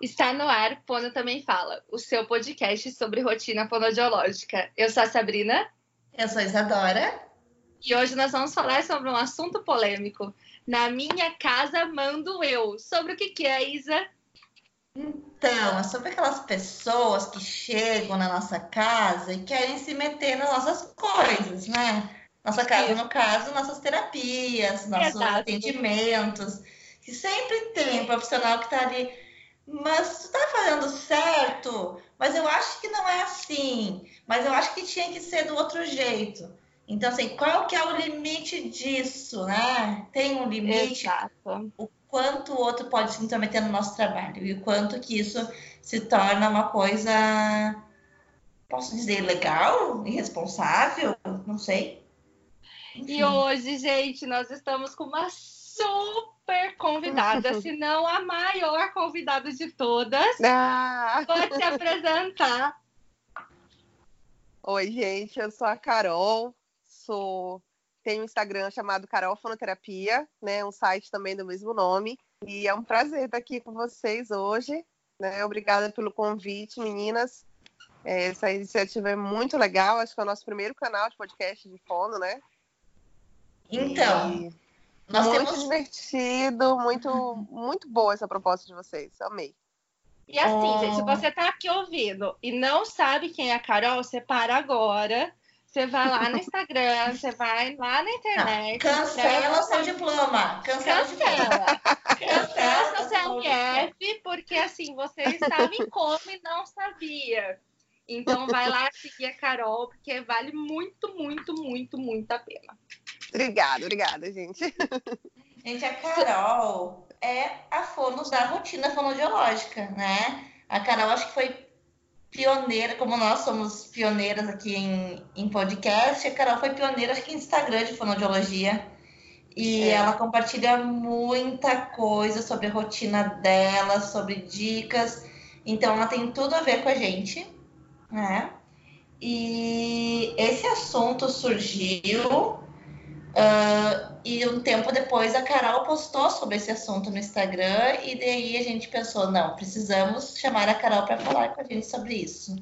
Está no ar, Pono Também Fala, o seu podcast sobre rotina fonodiológica. Eu sou a Sabrina. Eu sou a Isadora. E hoje nós vamos falar sobre um assunto polêmico. Na minha casa mando eu. Sobre o que, que é, Isa? Então, é sobre aquelas pessoas que chegam na nossa casa e querem se meter nas nossas coisas, né? Nossa casa, no caso, nossas terapias, nossos Exato. atendimentos. Que sempre tem um profissional que está ali mas tu tá fazendo certo, mas eu acho que não é assim, mas eu acho que tinha que ser do outro jeito. Então, assim, qual que é o limite disso, né? Tem um limite? Exato. O quanto o outro pode se intrometer no nosso trabalho e o quanto que isso se torna uma coisa, posso dizer, legal, irresponsável, não sei. Enfim. E hoje, gente, nós estamos com uma super convidada, se não a maior convidada de todas. Ah. Pode se apresentar. Oi, gente, eu sou a Carol, sou tenho um Instagram chamado Carol Fonoterapia, né, um site também do mesmo nome, e é um prazer estar aqui com vocês hoje, né? Obrigada pelo convite, meninas. É, essa iniciativa é muito legal, acho que é o nosso primeiro canal de podcast de fono, né? Então, e... Nós muito temos... divertido, muito, muito boa essa proposta de vocês. Amei. E assim, oh. gente, se você tá aqui ouvindo e não sabe quem é a Carol, você para agora. Você vai lá no Instagram, você vai lá na internet. Não, cancela o seu diploma. Cancela. Cancela. Cancela seu CRF, porque assim, você estava em coma e não sabia. Então vai lá seguir a Carol, porque vale muito, muito, muito, muito a pena. Obrigada, obrigada, gente. Gente, a Carol é a fono da rotina fonodiológica, né? A Carol acho que foi pioneira, como nós somos pioneiras aqui em, em podcast, a Carol foi pioneira acho que em Instagram de fonodiologia. E é. ela compartilha muita coisa sobre a rotina dela, sobre dicas. Então ela tem tudo a ver com a gente, né? E esse assunto surgiu Uh, e um tempo depois a Carol postou sobre esse assunto no Instagram e daí a gente pensou, não, precisamos chamar a Carol para falar com a gente sobre isso.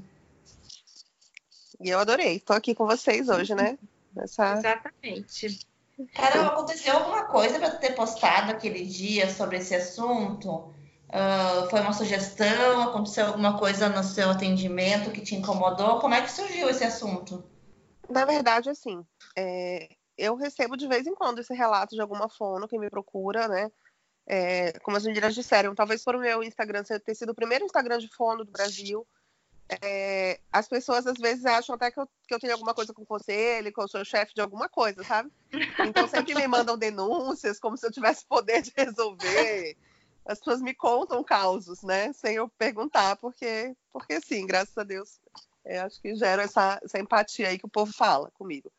E eu adorei, estou aqui com vocês hoje, né? Nessa... Exatamente. Carol, aconteceu alguma coisa para ter postado aquele dia sobre esse assunto? Uh, foi uma sugestão? Aconteceu alguma coisa no seu atendimento que te incomodou? Como é que surgiu esse assunto? Na verdade, assim, é, eu recebo de vez em quando esse relato de alguma fono que me procura, né? É, como as meninas disseram, talvez por o meu Instagram ter sido o primeiro Instagram de fono do Brasil. É, as pessoas às vezes acham até que eu, que eu tenho alguma coisa com conselho, que eu sou chefe de alguma coisa, sabe? Então sempre me mandam denúncias, como se eu tivesse poder de resolver. As pessoas me contam causos, né? Sem eu perguntar, porque, porque sim, graças a Deus, é, acho que gera essa, essa empatia aí que o povo fala comigo.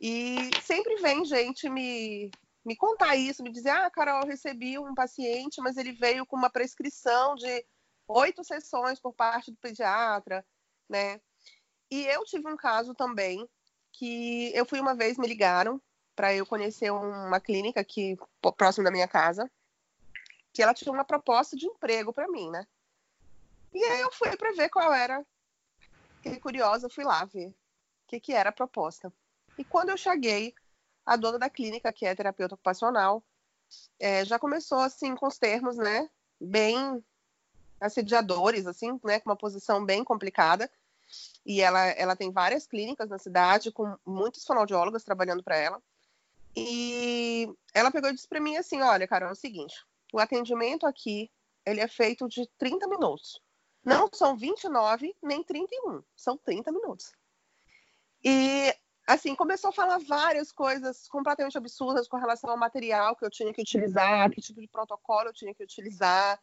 E sempre vem gente me, me contar isso, me dizer: ah, Carol, eu recebi um paciente, mas ele veio com uma prescrição de oito sessões por parte do pediatra, né? E eu tive um caso também que eu fui uma vez, me ligaram para eu conhecer uma clínica aqui próximo da minha casa, que ela tinha uma proposta de emprego para mim, né? E aí eu fui para ver qual era. Fiquei curiosa, fui lá ver o que, que era a proposta. E quando eu cheguei, a dona da clínica, que é terapeuta ocupacional, é, já começou assim com os termos, né, bem assediadores, assim, né, com uma posição bem complicada. E ela, ela tem várias clínicas na cidade, com muitos fonoaudiólogos trabalhando para ela. E ela pegou e disse para mim assim: Olha, Carol, é o seguinte, o atendimento aqui ele é feito de 30 minutos. Não são 29 nem 31, são 30 minutos. E assim, começou a falar várias coisas completamente absurdas com relação ao material que eu tinha que utilizar, que tipo de protocolo eu tinha que utilizar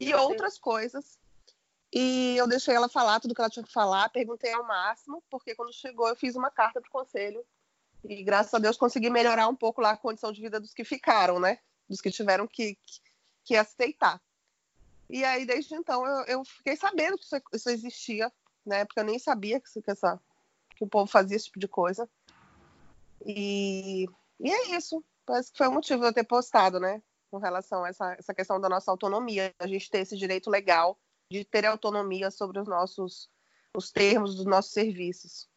e outras coisas. E eu deixei ela falar tudo que ela tinha que falar, perguntei ao máximo, porque quando chegou eu fiz uma carta para o conselho e graças a Deus consegui melhorar um pouco lá a condição de vida dos que ficaram, né? Dos que tiveram que, que, que aceitar. E aí, desde então, eu, eu fiquei sabendo que isso, isso, existia, né? Porque eu nem sabia que, que essa que o povo fazia esse tipo de coisa. E, e é isso. Parece que foi o motivo de eu ter postado, né? com relação a essa, essa questão da nossa autonomia, a gente ter esse direito legal de ter autonomia sobre os nossos os termos dos nossos serviços.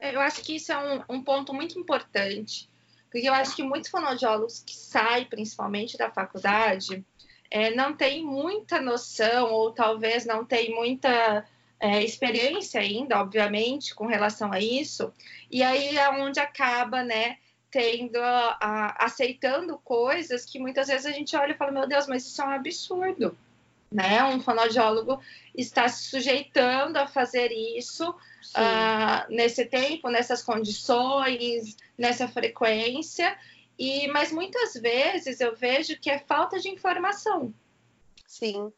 É, eu acho que isso é um, um ponto muito importante, porque eu acho que muitos fonoaudiólogos que saem, principalmente da faculdade, é, não têm muita noção, ou talvez não têm muita é, experiência ainda, obviamente, com relação a isso, e aí é onde acaba, né, tendo, a, aceitando coisas que muitas vezes a gente olha e fala, meu Deus, mas isso é um absurdo, né? Um fonoaudiólogo está se sujeitando a fazer isso uh, nesse tempo, nessas condições, nessa frequência. E, mas muitas vezes eu vejo que é falta de informação. Sim.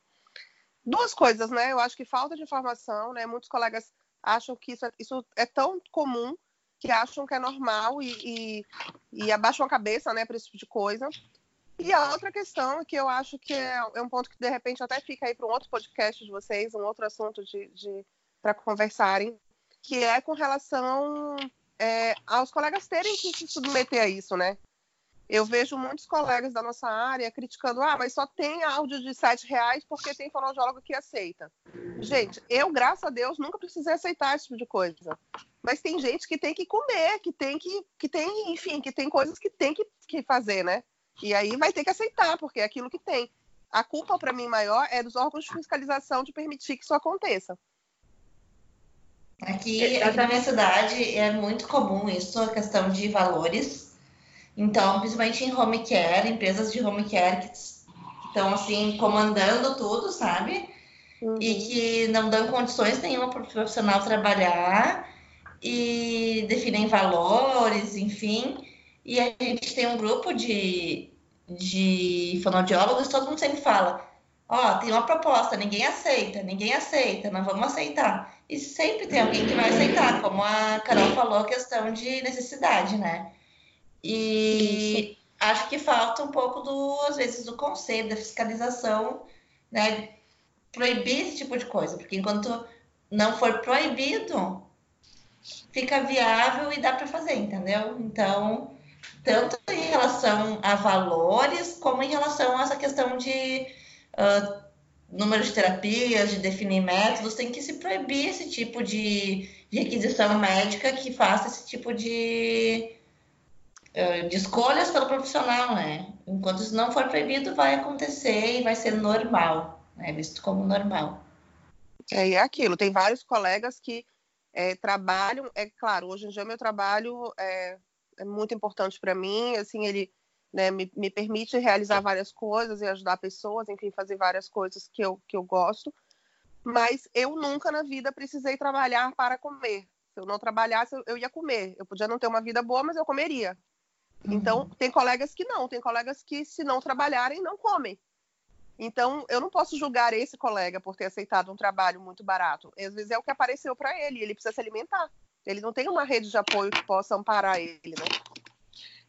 Duas coisas, né? Eu acho que falta de informação, né? Muitos colegas acham que isso é, isso é tão comum que acham que é normal e, e, e abaixam a cabeça, né, para esse tipo de coisa. E a outra questão que eu acho que é, é um ponto que de repente até fica aí para um outro podcast de vocês, um outro assunto de, de para conversarem, que é com relação é, aos colegas terem que se submeter a isso, né? Eu vejo muitos colegas da nossa área criticando, ah, mas só tem áudio de sete reais porque tem fonoaudiólogo que aceita. Gente, eu, graças a Deus, nunca precisei aceitar esse tipo de coisa. Mas tem gente que tem que comer, que tem que, que tem, enfim, que tem coisas que tem que, que fazer, né? E aí vai ter que aceitar, porque é aquilo que tem. A culpa, para mim, maior é dos órgãos de fiscalização de permitir que isso aconteça. Aqui, aqui na minha cidade é muito comum isso, a questão de valores. Então, principalmente em home care, empresas de home care que estão assim comandando tudo, sabe? Uhum. E que não dão condições nenhuma para o profissional trabalhar e definem valores, enfim. E a gente tem um grupo de, de fonoaudiólogos, todo mundo sempre fala: Ó, oh, tem uma proposta, ninguém aceita, ninguém aceita, não vamos aceitar. E sempre tem alguém que vai aceitar, como a Carol falou, a questão de necessidade, né? E acho que falta um pouco do, às vezes, do conselho, da fiscalização, né? Proibir esse tipo de coisa, porque enquanto não for proibido, fica viável e dá para fazer, entendeu? Então, tanto em relação a valores, como em relação a essa questão de uh, número de terapias, de definir métodos, tem que se proibir esse tipo de, de requisição médica que faça esse tipo de, de escolhas pelo profissional, né? Enquanto isso não for proibido, vai acontecer e vai ser normal, né? Visto como normal. É, e é aquilo, tem vários colegas que é, trabalham, é claro, hoje em dia meu trabalho é, é muito importante para mim, assim, ele né, me, me, permite realizar várias coisas e ajudar pessoas, enfim, fazer várias coisas que eu, que eu gosto, mas eu nunca na vida precisei trabalhar para comer. Se eu não trabalhasse, eu ia comer. Eu podia não ter uma vida boa, mas eu comeria. Então, uhum. tem colegas que não, tem colegas que, se não trabalharem, não comem. Então, eu não posso julgar esse colega por ter aceitado um trabalho muito barato. Às vezes é o que apareceu para ele, ele precisa se alimentar. Ele não tem uma rede de apoio que possa amparar ele, né?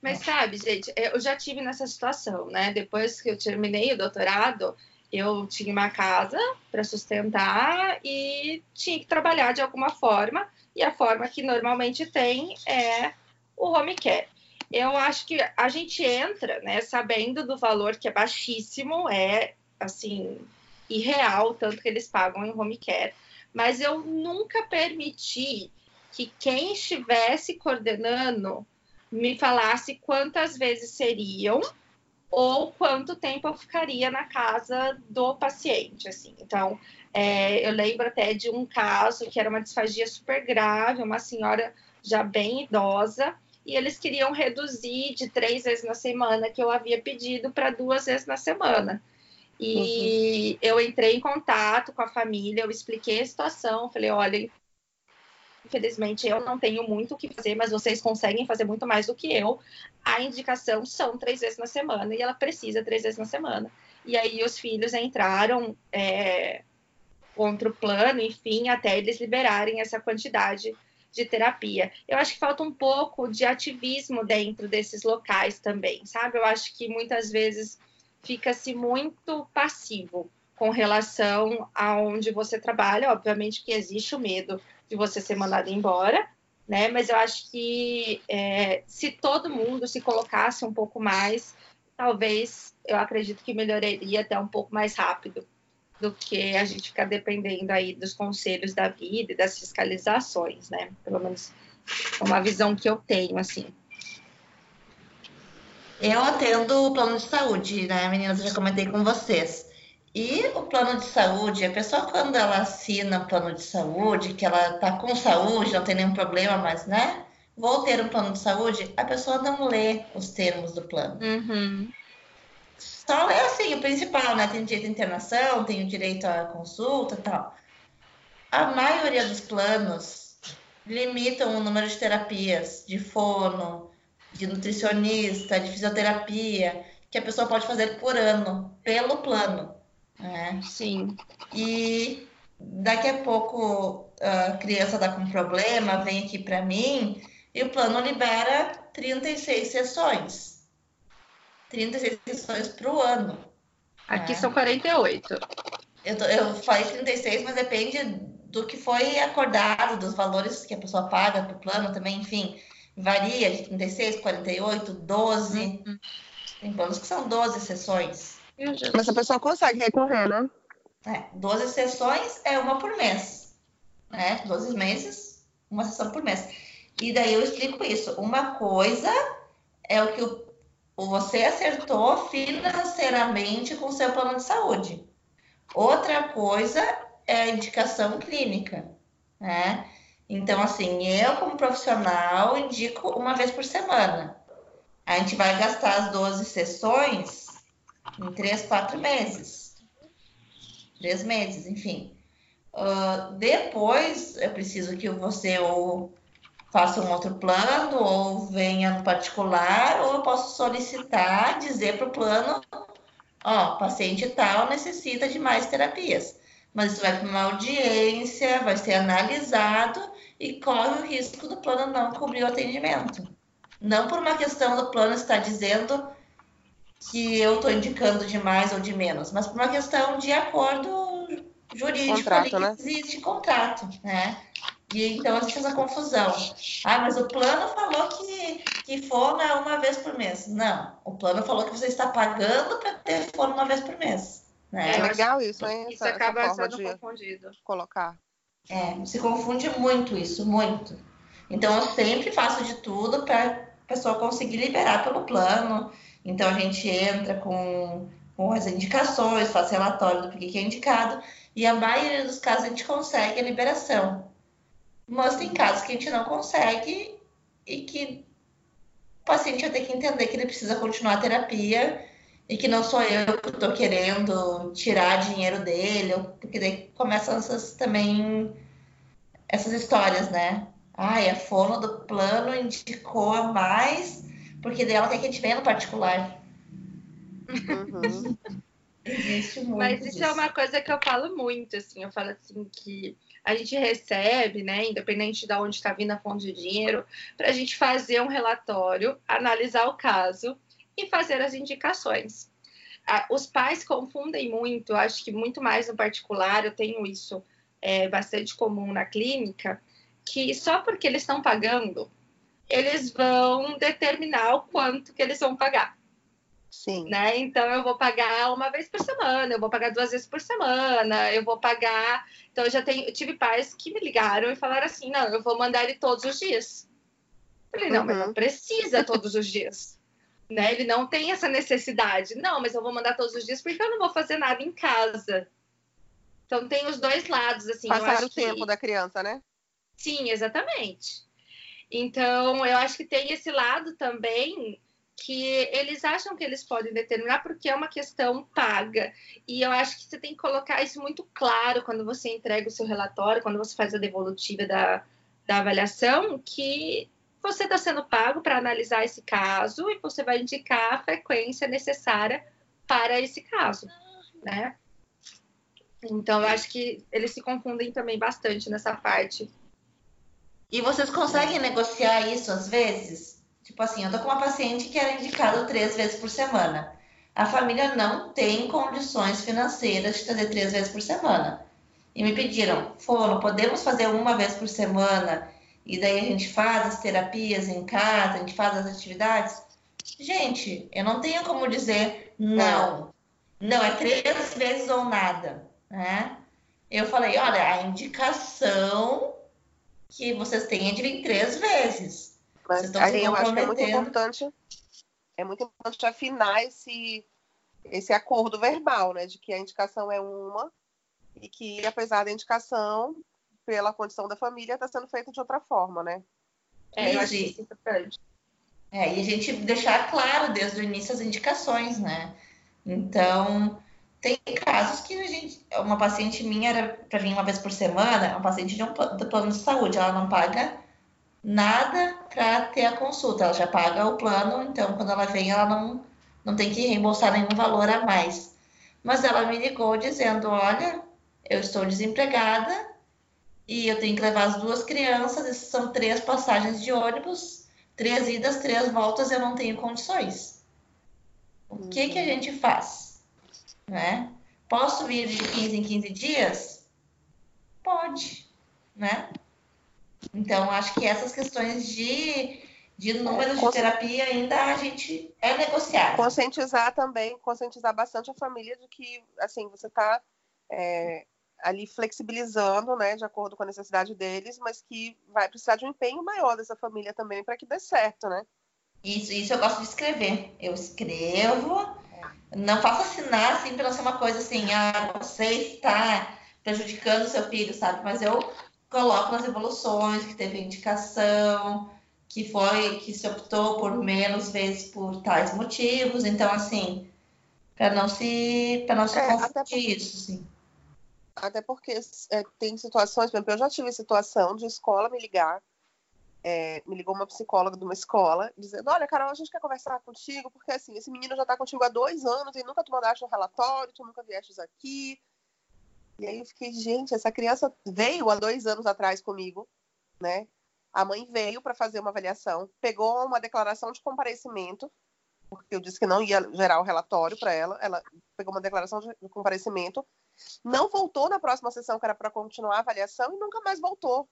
Mas sabe, gente, eu já tive nessa situação, né? Depois que eu terminei o doutorado, eu tinha uma casa para sustentar e tinha que trabalhar de alguma forma. E a forma que normalmente tem é o home care. Eu acho que a gente entra, né, sabendo do valor que é baixíssimo, é assim, irreal, tanto que eles pagam em home care, mas eu nunca permiti que quem estivesse coordenando me falasse quantas vezes seriam ou quanto tempo eu ficaria na casa do paciente, assim. Então, é, eu lembro até de um caso que era uma disfagia super grave, uma senhora já bem idosa, e eles queriam reduzir de três vezes na semana, que eu havia pedido, para duas vezes na semana. E uhum. eu entrei em contato com a família, eu expliquei a situação, falei, olha, infelizmente eu não tenho muito o que fazer, mas vocês conseguem fazer muito mais do que eu. A indicação são três vezes na semana e ela precisa três vezes na semana. E aí os filhos entraram é, contra o plano, enfim, até eles liberarem essa quantidade de terapia. Eu acho que falta um pouco de ativismo dentro desses locais também, sabe? Eu acho que muitas vezes fica-se muito passivo com relação a onde você trabalha. Obviamente que existe o medo de você ser mandado embora, né? Mas eu acho que é, se todo mundo se colocasse um pouco mais, talvez eu acredito que melhoraria até um pouco mais rápido do que a gente ficar dependendo aí dos conselhos da vida e das fiscalizações, né? Pelo menos é uma visão que eu tenho, assim. Eu atendo o plano de saúde, né, meninas? Eu já comentei com vocês. E o plano de saúde, a pessoa quando ela assina o plano de saúde, que ela tá com saúde, não tem nenhum problema, mas, né? Vou ter um plano de saúde, a pessoa não lê os termos do plano. Uhum. Só lê assim, o principal, né? Tem direito à internação, tem o direito à consulta e tal. A maioria dos planos limitam o número de terapias, de fono, de nutricionista, de fisioterapia, que a pessoa pode fazer por ano, pelo plano. Né? Sim. E daqui a pouco a criança está com problema, vem aqui para mim, e o plano libera 36 sessões. 36 sessões para o ano. Aqui né? são 48. Eu, tô, eu falei 36, mas depende do que foi acordado, dos valores que a pessoa paga para o plano também, enfim varia de 36, 48, 12. Uhum. Tem planos que são 12 sessões. Mas a pessoa consegue recorrer, né? É, 12 sessões é uma por mês. Né? 12 meses, uma sessão por mês. E daí eu explico isso. Uma coisa é o que o, você acertou financeiramente com seu plano de saúde. Outra coisa é a indicação clínica. Né? Então, assim, eu como profissional indico uma vez por semana. A gente vai gastar as 12 sessões em 3, 4 meses. 3 meses, enfim. Uh, depois, eu preciso que você ou faça um outro plano, ou venha no particular, ou eu posso solicitar, dizer para o plano, ó, paciente tal necessita de mais terapias. Mas isso vai para uma audiência, vai ser analisado e corre o risco do plano não cobrir o atendimento. Não por uma questão do plano estar dizendo que eu estou indicando de mais ou de menos, mas por uma questão de acordo jurídico contrato, né? existe contrato, né? E então existe essa confusão. Ah, mas o plano falou que, que fono é uma vez por mês. Não, o plano falou que você está pagando para ter fono uma vez por mês. Né? É legal isso, hein? Isso essa, acaba essa sendo confundido. Colocar. É, se confunde muito isso, muito. Então, eu sempre faço de tudo para a pessoa conseguir liberar pelo plano. Então, a gente entra com, com as indicações, faz relatório do que é indicado, e a maioria dos casos a gente consegue a liberação. Mas tem casos que a gente não consegue e que o paciente vai ter que entender que ele precisa continuar a terapia e que não sou eu que estou querendo tirar dinheiro dele, porque daí começam essas também essas histórias, né? Ai, a fono do plano indicou a mais, porque dela tem que a gente venha no particular. Uhum. Existe muito. Mas isso disso. é uma coisa que eu falo muito, assim, eu falo assim que a gente recebe, né, independente de onde está vindo a fonte de dinheiro, para a gente fazer um relatório, analisar o caso e fazer as indicações. Os pais confundem muito, acho que muito mais no particular, eu tenho isso é, bastante comum na clínica, que só porque eles estão pagando, eles vão determinar o quanto que eles vão pagar. Sim. Né? Então eu vou pagar uma vez por semana, eu vou pagar duas vezes por semana, eu vou pagar. Então eu já tenho, eu tive pais que me ligaram e falaram assim: não, eu vou mandar ele todos os dias. Eu falei, não, uhum. mas não precisa todos os dias né? Ele não tem essa necessidade. Não, mas eu vou mandar todos os dias porque eu não vou fazer nada em casa. Então tem os dois lados, assim. Passar o que... tempo da criança, né? Sim, exatamente. Então eu acho que tem esse lado também que eles acham que eles podem determinar porque é uma questão paga. E eu acho que você tem que colocar isso muito claro quando você entrega o seu relatório, quando você faz a devolutiva da, da avaliação, que você está sendo pago para analisar esse caso e você vai indicar a frequência necessária para esse caso, né? Então, eu acho que eles se confundem também bastante nessa parte. E vocês conseguem negociar isso às vezes? Tipo assim, eu tô com uma paciente que era indicado três vezes por semana. A família não tem condições financeiras de fazer três vezes por semana. E me pediram, Fono, podemos fazer uma vez por semana e daí a gente faz as terapias em casa, a gente faz as atividades. Gente, eu não tenho como dizer não. Não, é três vezes ou nada. Né? Eu falei, olha, a indicação que vocês têm é de vir três vezes. Mas aí eu acho que é muito importante, é muito importante afinar esse, esse acordo verbal, né? De que a indicação é uma e que, apesar da indicação, pela condição da família, está sendo feita de outra forma, né? É, eu acho isso importante. É, e a gente deixar claro desde o início as indicações, né? Então, tem casos que a gente. Uma paciente minha era para vir uma vez por semana, uma paciente de um plano de saúde, ela não paga nada para ter a consulta, ela já paga o plano, então quando ela vem, ela não, não tem que reembolsar nenhum valor a mais. Mas ela me ligou dizendo: Olha, eu estou desempregada e eu tenho que levar as duas crianças, são três passagens de ônibus, três idas, três voltas, eu não tenho condições. O que, que a gente faz? Né? Posso vir de 15 em 15 dias? Pode, né? Então, acho que essas questões de, de números de terapia ainda a gente é negociar. Conscientizar também, conscientizar bastante a família de que, assim, você está é, ali flexibilizando, né, de acordo com a necessidade deles, mas que vai precisar de um empenho maior dessa família também para que dê certo, né? Isso, isso eu gosto de escrever. Eu escrevo, não faço assinar assim para não ser uma coisa assim, ah, você está prejudicando o seu filho, sabe? Mas eu coloco nas evoluções que teve indicação, que foi que se optou por menos vezes por tais motivos, então assim, para não se para não se é, confundir isso, sim. Até porque é, tem situações, por exemplo, eu já tive situação de escola me ligar, é, me ligou uma psicóloga de uma escola, dizendo, olha, Carol, a gente quer conversar contigo, porque assim, esse menino já está contigo há dois anos e nunca tu mandaste um relatório, tu nunca viestes aqui. E aí eu fiquei, gente, essa criança veio há dois anos atrás comigo, né? A mãe veio para fazer uma avaliação, pegou uma declaração de comparecimento, porque eu disse que não ia gerar o relatório para ela, ela pegou uma declaração de comparecimento, não voltou na próxima sessão, que era para continuar a avaliação, e nunca mais voltou.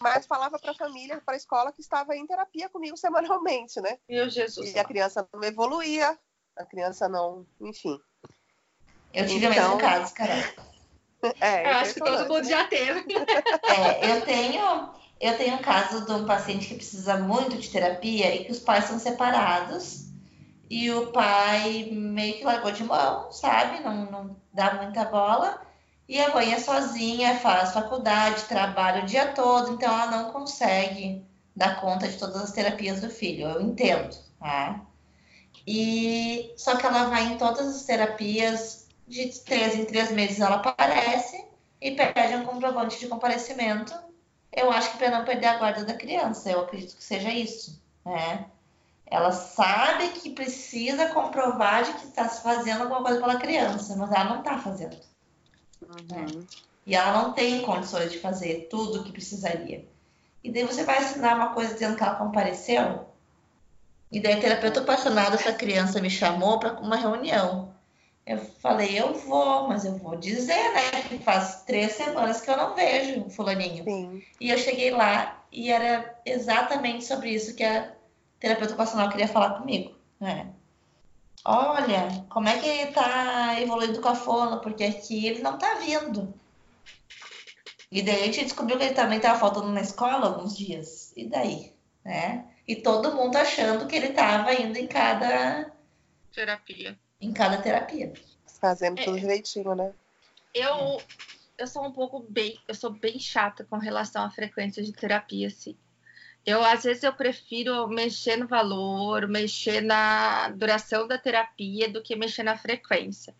Mas falava para a família, para a escola, que estava em terapia comigo semanalmente, né? Meu Jesus. E a criança não evoluía, a criança não. Enfim. Eu tive então... o mesmo caso, cara. É, eu acho que todo mundo já teve. É, eu tenho. Eu tenho um caso de um paciente que precisa muito de terapia e que os pais são separados e o pai meio que largou de mão, sabe? Não, não dá muita bola. E a mãe é sozinha, faz faculdade, trabalha o dia todo, então ela não consegue dar conta de todas as terapias do filho. Eu entendo, tá? E só que ela vai em todas as terapias, de três em três meses ela aparece e pede um comprovante de comparecimento. Eu acho que para não perder a guarda da criança, eu acredito que seja isso, né? Ela sabe que precisa comprovar de que está fazendo alguma coisa pela criança, mas ela não está fazendo. Uhum. E ela não tem condições de fazer tudo o que precisaria. E daí você vai assinar uma coisa dizendo que ela compareceu. E daí a terapeuta apaixonada, essa criança me chamou para uma reunião. Eu falei, eu vou, mas eu vou dizer, né? Que faz três semanas que eu não vejo o fulaninho. Sim. E eu cheguei lá e era exatamente sobre isso que a terapeuta ocupacional queria falar comigo. Né? Olha, como é que ele tá evoluindo com a fono? Porque aqui ele não tá vindo. E daí a gente descobriu que ele também estava faltando na escola alguns dias. E daí? Né? E todo mundo achando que ele estava indo em cada terapia. Em cada terapia. Fazendo tudo é, direitinho, né? Eu, eu sou um pouco bem, eu sou bem chata com relação à frequência de terapia, assim. Eu, às vezes, eu prefiro mexer no valor, mexer na duração da terapia do que mexer na frequência.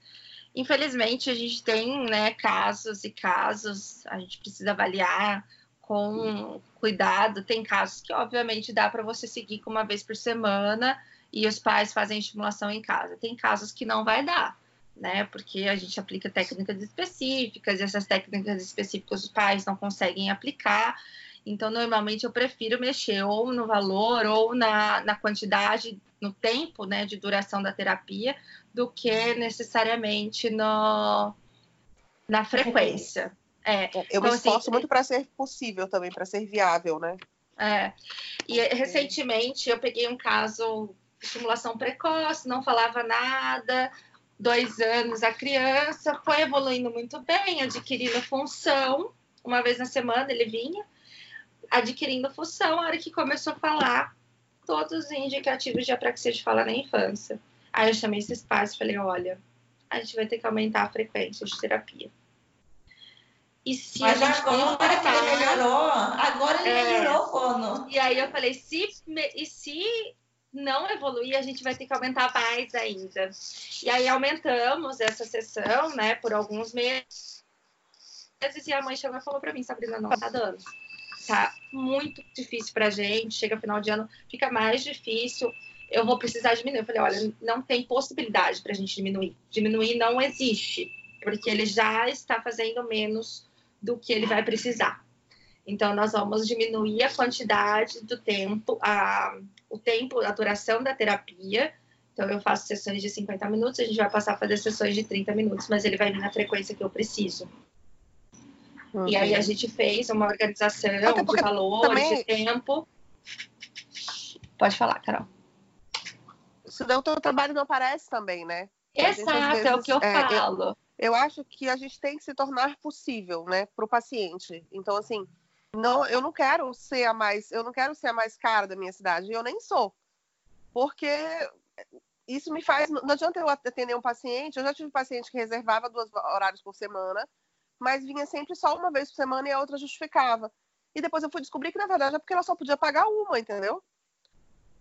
Infelizmente, a gente tem né, casos e casos, a gente precisa avaliar com cuidado. Tem casos que, obviamente, dá para você seguir com uma vez por semana e os pais fazem estimulação em casa. Tem casos que não vai dar, né? Porque a gente aplica técnicas específicas e essas técnicas específicas os pais não conseguem aplicar. Então, normalmente eu prefiro mexer ou no valor ou na, na quantidade, no tempo né, de duração da terapia, do que necessariamente no, na frequência. É, é eu então, me assim, esforço assim, muito para ser possível também, para ser viável, né? É. E recentemente eu peguei um caso estimulação precoce, não falava nada, dois anos a criança, foi evoluindo muito bem, adquirindo função, uma vez na semana ele vinha, adquirindo função, a hora que começou a falar, todos os indicativos de apraxia de fala na infância. Aí eu chamei esses pais e falei, olha, a gente vai ter que aumentar a frequência de terapia. E se Mas agora que ele melhorou, agora ele é, melhorou o fono. E aí eu falei, se, e se não evoluir, a gente vai ter que aumentar mais ainda. E aí aumentamos essa sessão, né, por alguns meses. E a mãe chegou e falou para mim, Sabrina, não tá dando. Tá muito difícil pra gente, chega final de ano, fica mais difícil. Eu vou precisar diminuir. Eu falei, olha, não tem possibilidade pra gente diminuir. Diminuir não existe, porque ele já está fazendo menos do que ele vai precisar. Então, nós vamos diminuir a quantidade do tempo, a, o tempo, a duração da terapia. Então, eu faço sessões de 50 minutos, a gente vai passar a fazer sessões de 30 minutos, mas ele vai vir na frequência que eu preciso. Uhum. E aí a gente fez uma organização de valores, também... de tempo. Pode falar, Carol. Senão o teu trabalho não aparece também, né? Exato, vezes, é o que eu é, falo. Eu, eu acho que a gente tem que se tornar possível, né, para o paciente. Então, assim, não, eu não quero ser a mais, eu não quero ser a mais cara da minha cidade, eu nem sou. Porque isso me faz, não adianta eu atender um paciente, eu já tive paciente que reservava dois horários por semana, mas vinha sempre só uma vez por semana e a outra justificava. E depois eu fui descobrir que, na verdade, é porque ela só podia pagar uma, entendeu?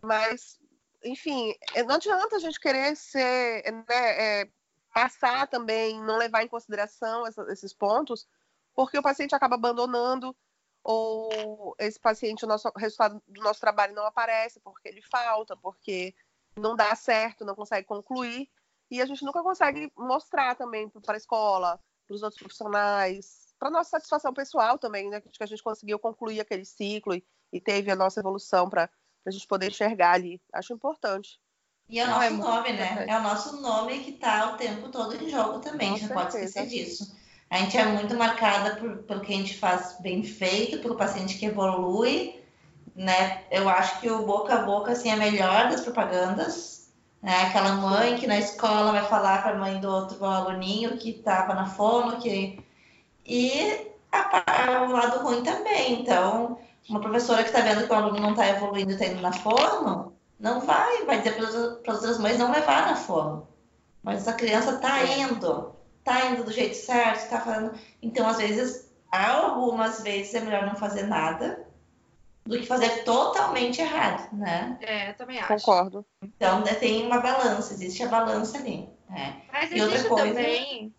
Mas, enfim, não adianta a gente querer ser, né, é, passar também, não levar em consideração essa, esses pontos, porque o paciente acaba abandonando, ou esse paciente, o nosso o resultado do nosso trabalho não aparece porque ele falta, porque não dá certo, não consegue concluir, e a gente nunca consegue mostrar também para a escola, para os outros profissionais, para nossa satisfação pessoal também, né, que a gente conseguiu concluir aquele ciclo e, e teve a nossa evolução para a gente poder enxergar ali. Acho importante. E é o nosso é nome, né? É o nosso nome que está o tempo todo em jogo também, Com a gente não pode esquecer disso. A gente é muito marcada por, pelo que a gente faz bem feito, pelo paciente que evolui, né? Eu acho que o boca a boca assim, é a melhor das propagandas. Né? Aquela mãe que na escola vai falar para a mãe do outro aluninho que estava na fono, que... e a, o lado ruim também. Então, uma professora que está vendo que o aluno não está evoluindo e está indo na fono, não vai, vai dizer para as outras mães não levar na fono. Mas essa criança está é. indo, está indo do jeito certo, está falando. Então, às vezes, algumas vezes é melhor não fazer nada do que fazer totalmente errado, né? É, eu também acho. Concordo. Então, né, tem uma balança, existe a balança ali. Né? Mas e existe coisa... também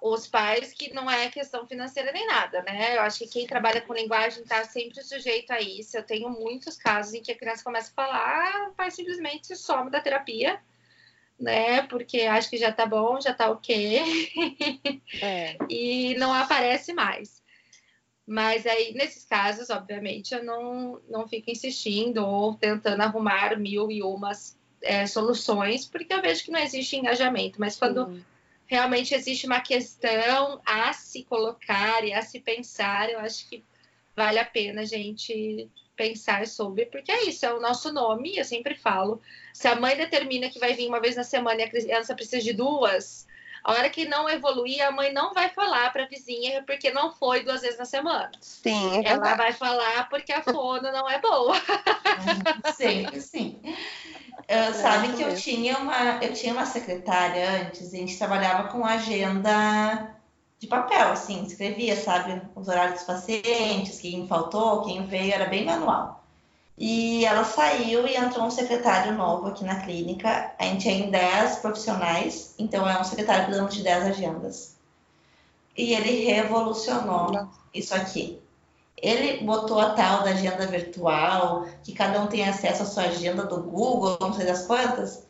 os pais que não é questão financeira nem nada, né? Eu acho que quem trabalha com linguagem está sempre sujeito a isso. Eu tenho muitos casos em que a criança começa a falar, o pai simplesmente some da terapia, né? Porque acho que já tá bom, já tá ok. É. e não aparece mais. Mas aí, nesses casos, obviamente, eu não, não fico insistindo ou tentando arrumar mil e umas é, soluções, porque eu vejo que não existe engajamento. Mas quando uhum realmente existe uma questão a se colocar e a se pensar. Eu acho que vale a pena a gente pensar sobre, porque é isso, é o nosso nome, eu sempre falo. Se a mãe determina que vai vir uma vez na semana e a criança precisa de duas, a hora que não evoluir, a mãe não vai falar para a vizinha porque não foi duas vezes na semana. Sim. É Ela vai falar porque a fono não é boa. Sempre sim. Uh, sabe que eu tinha, uma, eu tinha uma secretária antes, a gente trabalhava com agenda de papel, assim, escrevia, sabe, os horários dos pacientes, quem faltou, quem veio, era bem manual. E ela saiu e entrou um secretário novo aqui na clínica. A gente tem 10 profissionais, então é um secretário cuidando de 10 agendas. E ele revolucionou isso aqui. Ele botou a tal da agenda virtual, que cada um tem acesso à sua agenda do Google, não sei das quantas.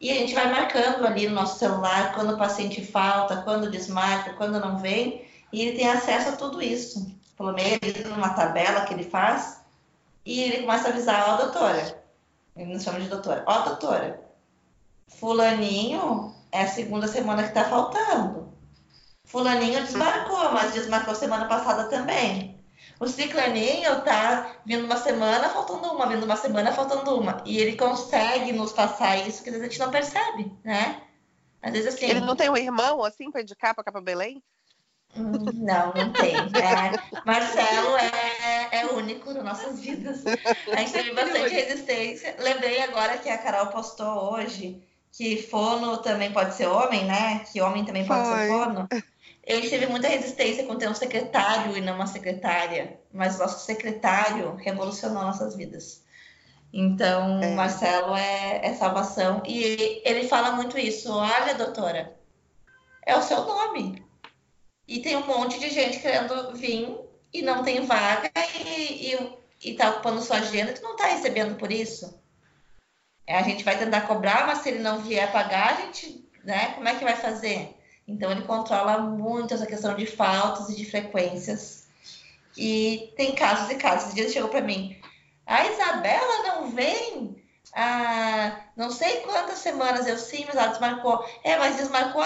E a gente vai marcando ali no nosso celular quando o paciente falta, quando desmarca, quando não vem. E ele tem acesso a tudo isso. Pelo menos numa tabela que ele faz. E ele começa a avisar, ó, oh, doutora. Ele nos chama de doutora. Ó, oh, doutora. Fulaninho é a segunda semana que tá faltando. Fulaninho desmarcou, mas desmarcou semana passada também. O ciclaninho tá vindo uma semana, faltando uma, vindo uma semana, faltando uma. E ele consegue nos passar isso que às vezes a gente não percebe, né? Às vezes assim. Ele não tem um irmão assim para indicar para Capa Belém? Hum, não, não tem. É, Marcelo é, é único nas nossas vidas. A gente teve bastante resistência. Lembrei agora que a Carol postou hoje que fono também pode ser homem, né? Que homem também pode Foi. ser fono. Ele teve muita resistência com ter um secretário e não uma secretária, mas nosso secretário revolucionou nossas vidas. Então, é. Marcelo é, é salvação. E ele fala muito isso. Olha, doutora, é o seu nome. E tem um monte de gente querendo vir e não tem vaga e, e, e tá ocupando sua agenda. Tu não tá recebendo por isso? a gente vai tentar cobrar, mas se ele não vier pagar, a gente, né, como é que vai fazer? Então ele controla muito essa questão de faltas e de frequências. E tem casos e casos. Esse dia ele chegou para mim, a Isabela não vem há não sei quantas semanas. Eu sim, mas ela desmarcou. É, mas desmarcou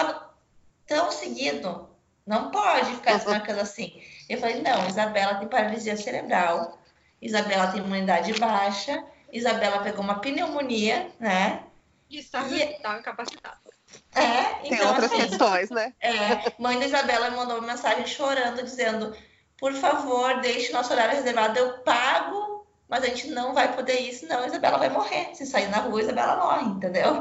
tão seguido. Não pode ficar desmarcando assim. Eu falei, não, Isabela tem paralisia cerebral. Isabela tem imunidade baixa Isabela pegou uma pneumonia, né? E está e... incapacitada. É, então, Tem outras assim, questões, né? É, mãe da Isabela mandou uma mensagem chorando, dizendo: por favor, deixe nosso horário reservado, eu pago, mas a gente não vai poder ir, senão a Isabela vai morrer. Se sair na rua, a Isabela morre, entendeu?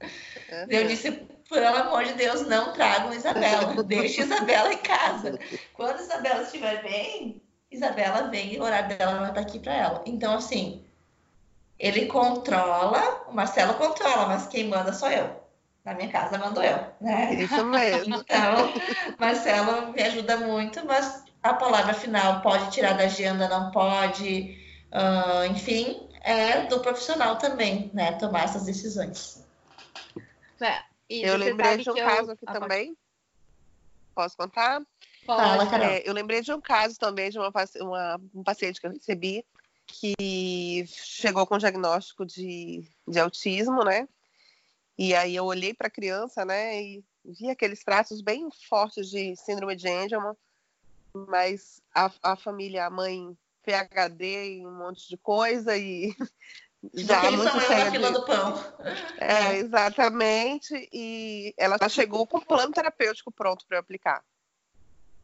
Uhum. Eu disse: pelo amor de Deus, não tragam Isabela, deixe Isabela em casa. Quando Isabela estiver bem, Isabela vem e o horário dela vai estar aqui para ela. Então, assim, ele controla, o Marcelo controla, mas quem manda sou eu. Na minha casa mando eu, né? Isso mesmo. Então, Marcelo me ajuda muito, mas a palavra final pode tirar da agenda, não pode, uh, enfim, é do profissional também, né? Tomar essas decisões. É, eu lembrei de um caso eu... aqui ah, também. Posso contar? Pode. Fala, é, eu lembrei de um caso também de uma, uma, um paciente que eu recebi que chegou com diagnóstico de, de autismo, né? E aí eu olhei para a criança, né, e vi aqueles traços bem fortes de síndrome de Angelman, mas a, a família, a mãe, PhD em um monte de coisa e já muito cheia fila do pão. É, exatamente. E ela chegou com o plano terapêutico pronto para aplicar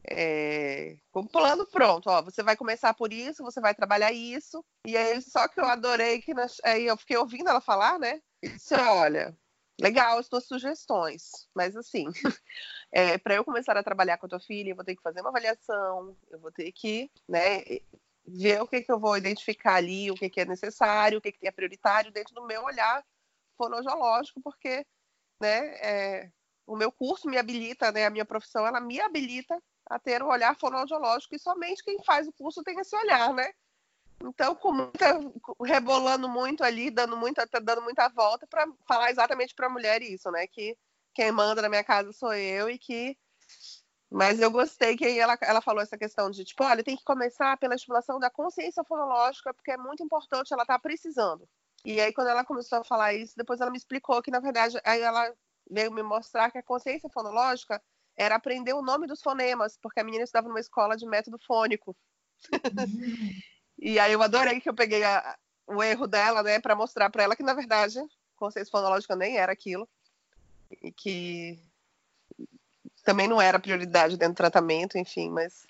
é, com o plano pronto, ó, você vai começar por isso, você vai trabalhar isso, e aí só que eu adorei que nas, aí eu fiquei ouvindo ela falar, né? E disse, olha, legal as tuas sugestões, mas assim, é, para eu começar a trabalhar com a tua filha, eu vou ter que fazer uma avaliação, eu vou ter que, né, ver o que que eu vou identificar ali, o que que é necessário, o que que é prioritário dentro do meu olhar fonoaudiológico, porque, né, é, o meu curso me habilita, né, a minha profissão, ela me habilita a ter um olhar fonoaudiológico, e somente quem faz o curso tem esse olhar, né? Então, com muita, rebolando muito ali, dando muita, tá dando muita volta para falar exatamente para a mulher isso, né? Que quem manda na minha casa sou eu e que. Mas eu gostei que ela, ela falou essa questão de, tipo, olha, tem que começar pela estimulação da consciência fonológica, porque é muito importante, ela tá precisando. E aí, quando ela começou a falar isso, depois ela me explicou que, na verdade, aí ela veio me mostrar que a consciência fonológica era aprender o nome dos fonemas, porque a menina estava numa escola de método fônico. E aí eu adorei que eu peguei a, o erro dela, né, para mostrar para ela que na verdade consciência fonológica nem era aquilo e que também não era prioridade dentro do tratamento, enfim, mas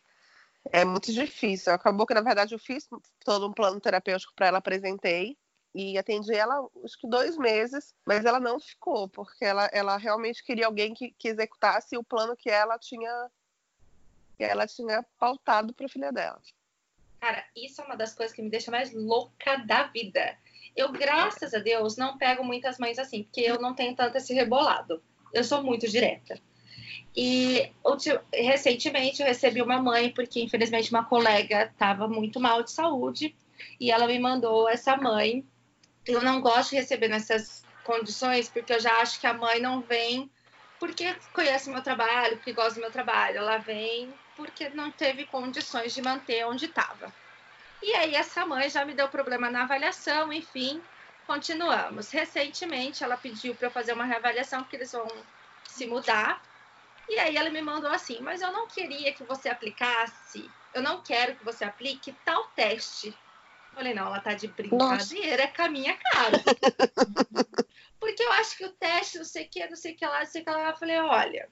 é muito difícil. Acabou que na verdade eu fiz todo um plano terapêutico para ela, apresentei e atendi ela acho que dois meses, mas ela não ficou, porque ela, ela realmente queria alguém que, que executasse o plano que ela tinha que ela tinha pautado para a filha dela. Cara, isso é uma das coisas que me deixa mais louca da vida. Eu, graças a Deus, não pego muitas mães assim, porque eu não tenho tanto esse rebolado. Eu sou muito direta. E recentemente eu recebi uma mãe, porque infelizmente uma colega estava muito mal de saúde, e ela me mandou essa mãe eu não gosto de receber nessas condições, porque eu já acho que a mãe não vem porque conhece meu trabalho, porque gosta do meu trabalho. Ela vem porque não teve condições de manter onde estava. E aí essa mãe já me deu problema na avaliação, enfim, continuamos. Recentemente ela pediu para eu fazer uma reavaliação porque eles vão se mudar E aí ela me mandou assim, mas eu não queria que você aplicasse, eu não quero que você aplique tal teste. Falei, não, ela tá de brincadeira Nossa. com a minha cara. Porque eu acho que o teste, não sei o que, não sei o que lá, não sei o que lá. Eu falei, olha,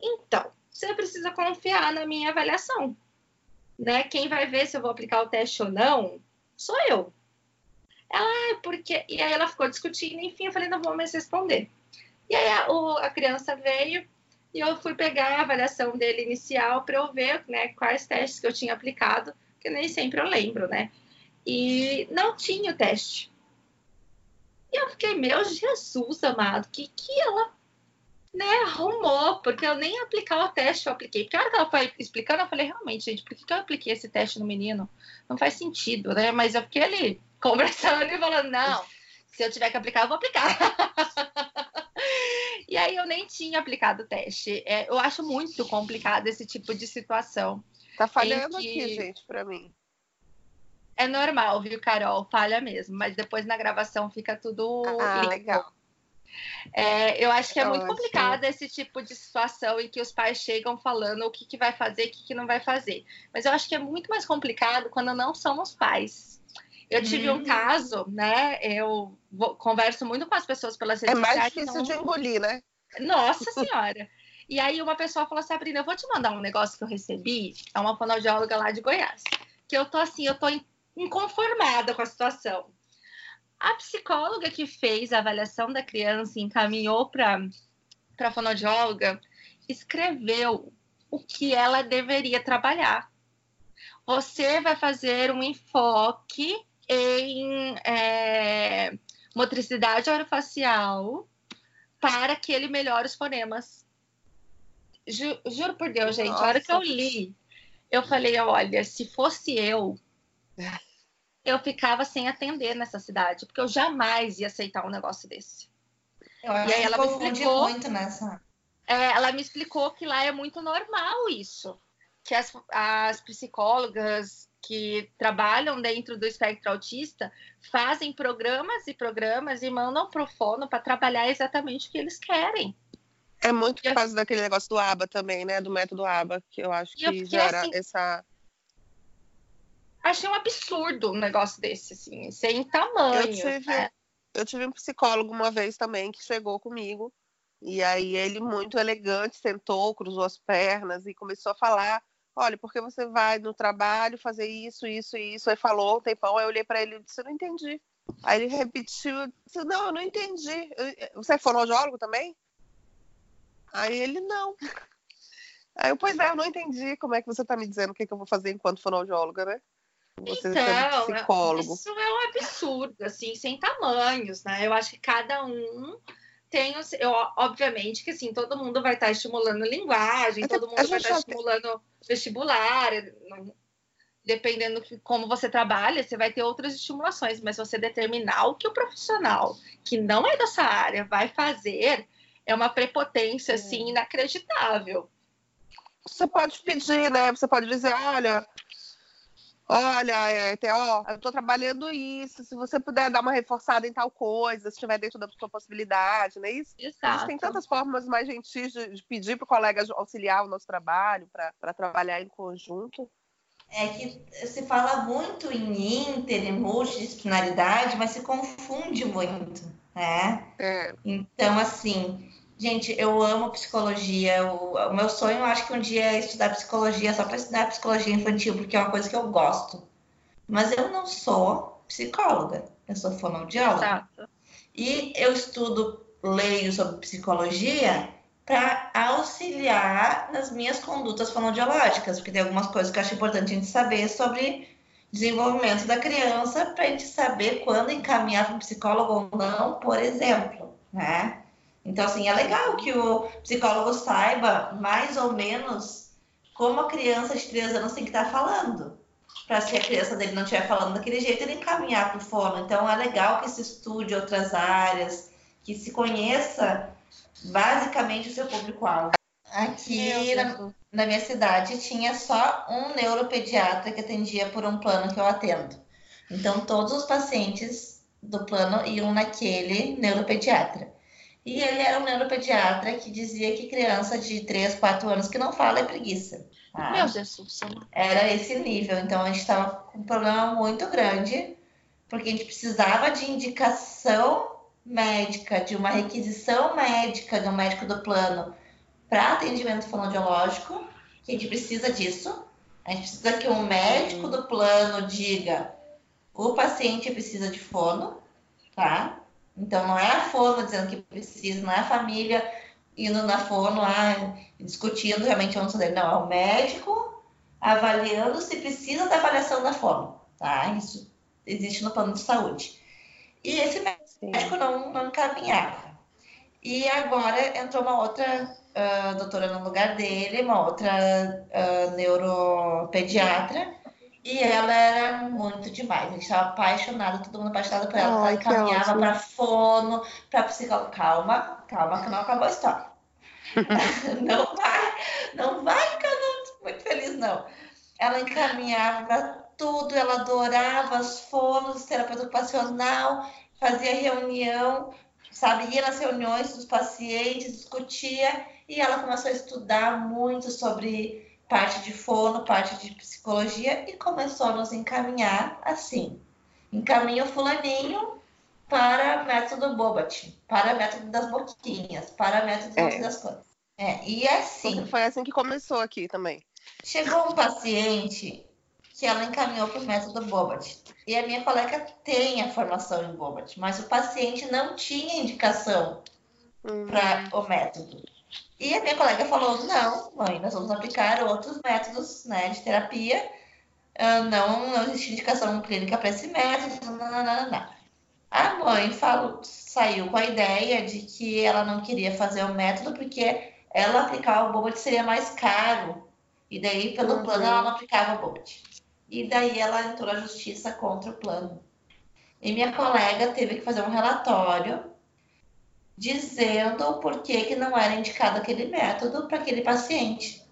então, você precisa confiar na minha avaliação. Né? Quem vai ver se eu vou aplicar o teste ou não, sou eu. Ela, ah, porque. E aí ela ficou discutindo, enfim, eu falei, não vou mais responder. E aí a, o, a criança veio e eu fui pegar a avaliação dele inicial para eu ver né, quais testes que eu tinha aplicado, que nem sempre eu lembro, né? E não tinha o teste. E eu fiquei, meu Jesus amado, que que ela né, arrumou, porque eu nem aplicar o teste eu apliquei. Porque a hora que ela foi explicando, eu falei, realmente, gente, por que, que eu apliquei esse teste no menino? Não faz sentido, né? Mas eu fiquei ali conversando e falando, não, se eu tiver que aplicar, eu vou aplicar. e aí eu nem tinha aplicado o teste. É, eu acho muito complicado esse tipo de situação. Tá falhando que... aqui, gente, para mim. É normal, viu, Carol? Falha mesmo, mas depois na gravação fica tudo. Ah, legal. É, eu acho que é eu muito complicado esse tipo de situação em que os pais chegam falando o que, que vai fazer e o que, que não vai fazer. Mas eu acho que é muito mais complicado quando não são os pais. Eu tive um uhum. caso, né? Eu converso muito com as pessoas pelas redes sociais. É mais difícil não... de engolir, né? Nossa Senhora! e aí uma pessoa falou, Sabrina, eu vou te mandar um negócio que eu recebi. É uma fonoaudióloga lá de Goiás. Que eu tô assim, eu tô inconformada com a situação. A psicóloga que fez a avaliação da criança e encaminhou para a fonoaudióloga escreveu o que ela deveria trabalhar. Você vai fazer um enfoque em é, motricidade orofacial para que ele melhore os fonemas. Ju, juro por Deus, gente, Nossa. a hora que eu li, eu falei, olha, se fosse eu, eu ficava sem atender nessa cidade, porque eu jamais ia aceitar um negócio desse. Eu e aí ela me explicou muito nessa. É, ela me explicou que lá é muito normal isso, que as, as psicólogas que trabalham dentro do espectro autista fazem programas e programas e mandam pro fono para trabalhar exatamente o que eles querem. É muito por causa daquele negócio do ABA também, né? Do método ABA, que eu acho que gera assim, essa achei um absurdo um negócio desse, assim, sem tamanho. Eu tive, né? eu tive um psicólogo uma vez também que chegou comigo, e aí ele, muito elegante, sentou, cruzou as pernas e começou a falar. Olha, porque você vai no trabalho fazer isso, isso e isso? Aí falou um tempão, aí eu olhei para ele e disse: Eu não entendi. Aí ele repetiu: disse, Não, eu não entendi. Você é fonoaudiólogo também? Aí ele: Não. Aí eu, pois é, eu não entendi como é que você está me dizendo o que, que eu vou fazer enquanto fonoaudióloga, né? Você então, psicólogo. isso é um absurdo, assim, sem tamanhos, né? Eu acho que cada um tem, eu, obviamente que assim, todo mundo vai estar estimulando linguagem, todo mundo vai estar estimulando vestibular, dependendo de como você trabalha, você vai ter outras estimulações, mas você determinar o que o profissional que não é dessa área vai fazer é uma prepotência assim inacreditável. Você pode pedir, né? Você pode dizer, olha, Olha, é, ó, eu estou trabalhando isso. Se você puder dar uma reforçada em tal coisa, se estiver dentro da sua possibilidade, não é isso? Exato. Tem tantas formas mais gentis de, de pedir para o colega auxiliar o nosso trabalho, para trabalhar em conjunto. É que se fala muito em inter, em multidisciplinaridade, mas se confunde muito, né? É. Então, assim, Gente, eu amo psicologia. O, o meu sonho, eu acho que um dia é estudar psicologia só para estudar psicologia infantil, porque é uma coisa que eu gosto. Mas eu não sou psicóloga, eu sou fonoaudióloga. Exato. E eu estudo, leio sobre psicologia para auxiliar nas minhas condutas fonoaudiológicas, porque tem algumas coisas que eu acho importante a gente saber sobre desenvolvimento da criança, para a gente saber quando encaminhar para um psicólogo ou não, por exemplo, né? Então, assim, é legal que o psicólogo saiba mais ou menos como a criança de 3 anos tem que estar falando. Para se a criança dele não estiver falando daquele jeito, ele encaminhar para o fono. Então, é legal que se estude outras áreas, que se conheça basicamente o seu público-alvo. Aqui na, na, minha cidade tinha só um neuropediatra que atendia por um plano que eu atendo. Então, todos os pacientes do plano iam naquele neuropediatra. E ele era um neuropediatra que dizia que criança de 3, 4 anos que não fala é preguiça. Tá? Meu Jesus. Era esse nível. Então a gente estava com um problema muito grande, porque a gente precisava de indicação médica, de uma requisição médica de um médico do plano para atendimento fonoaudiológico, que a gente precisa disso. A gente precisa que um médico do plano diga o paciente precisa de fono, tá? Então, não é a fono dizendo que precisa, não é a família indo na fono lá, discutindo realmente onde dele. Não, é o médico avaliando se precisa da avaliação da fono, tá? Isso existe no plano de saúde. E esse médico não, não encaminhava. E agora entrou uma outra uh, doutora no lugar dele, uma outra uh, neuropediatra, e ela era muito demais. A gente estava apaixonada, todo mundo apaixonado por ela. Ai, ela encaminhava para fono, para psicólogo. Calma, calma, que não acabou a história. não vai, não vai ficar muito feliz, não. Ela encaminhava para tudo, ela adorava os fonos, terapeuta ocupacional, fazia reunião, sabe, ia nas reuniões dos pacientes, discutia, e ela começou a estudar muito sobre parte de fono, parte de psicologia e começou a nos encaminhar assim. Encaminha o fulaninho para método Bobat, para método das boquinhas, para método é. das coisas. É, e é assim. Foi assim que começou aqui também. Chegou um paciente que ela encaminhou para o método Bobat. E a minha colega tem a formação em Bobat, mas o paciente não tinha indicação uhum. para o método. E a minha colega falou: não, mãe, nós vamos aplicar outros métodos né, de terapia. Uh, não, não existe indicação clínica para esse método. Não, não, não, não. A mãe falou, saiu com a ideia de que ela não queria fazer o método porque ela aplicar o Bobot seria mais caro. E daí, pelo uhum. plano, ela não aplicava o Bobot. E daí ela entrou na justiça contra o plano. E minha colega teve que fazer um relatório dizendo por que, que não era indicado aquele método para aquele paciente.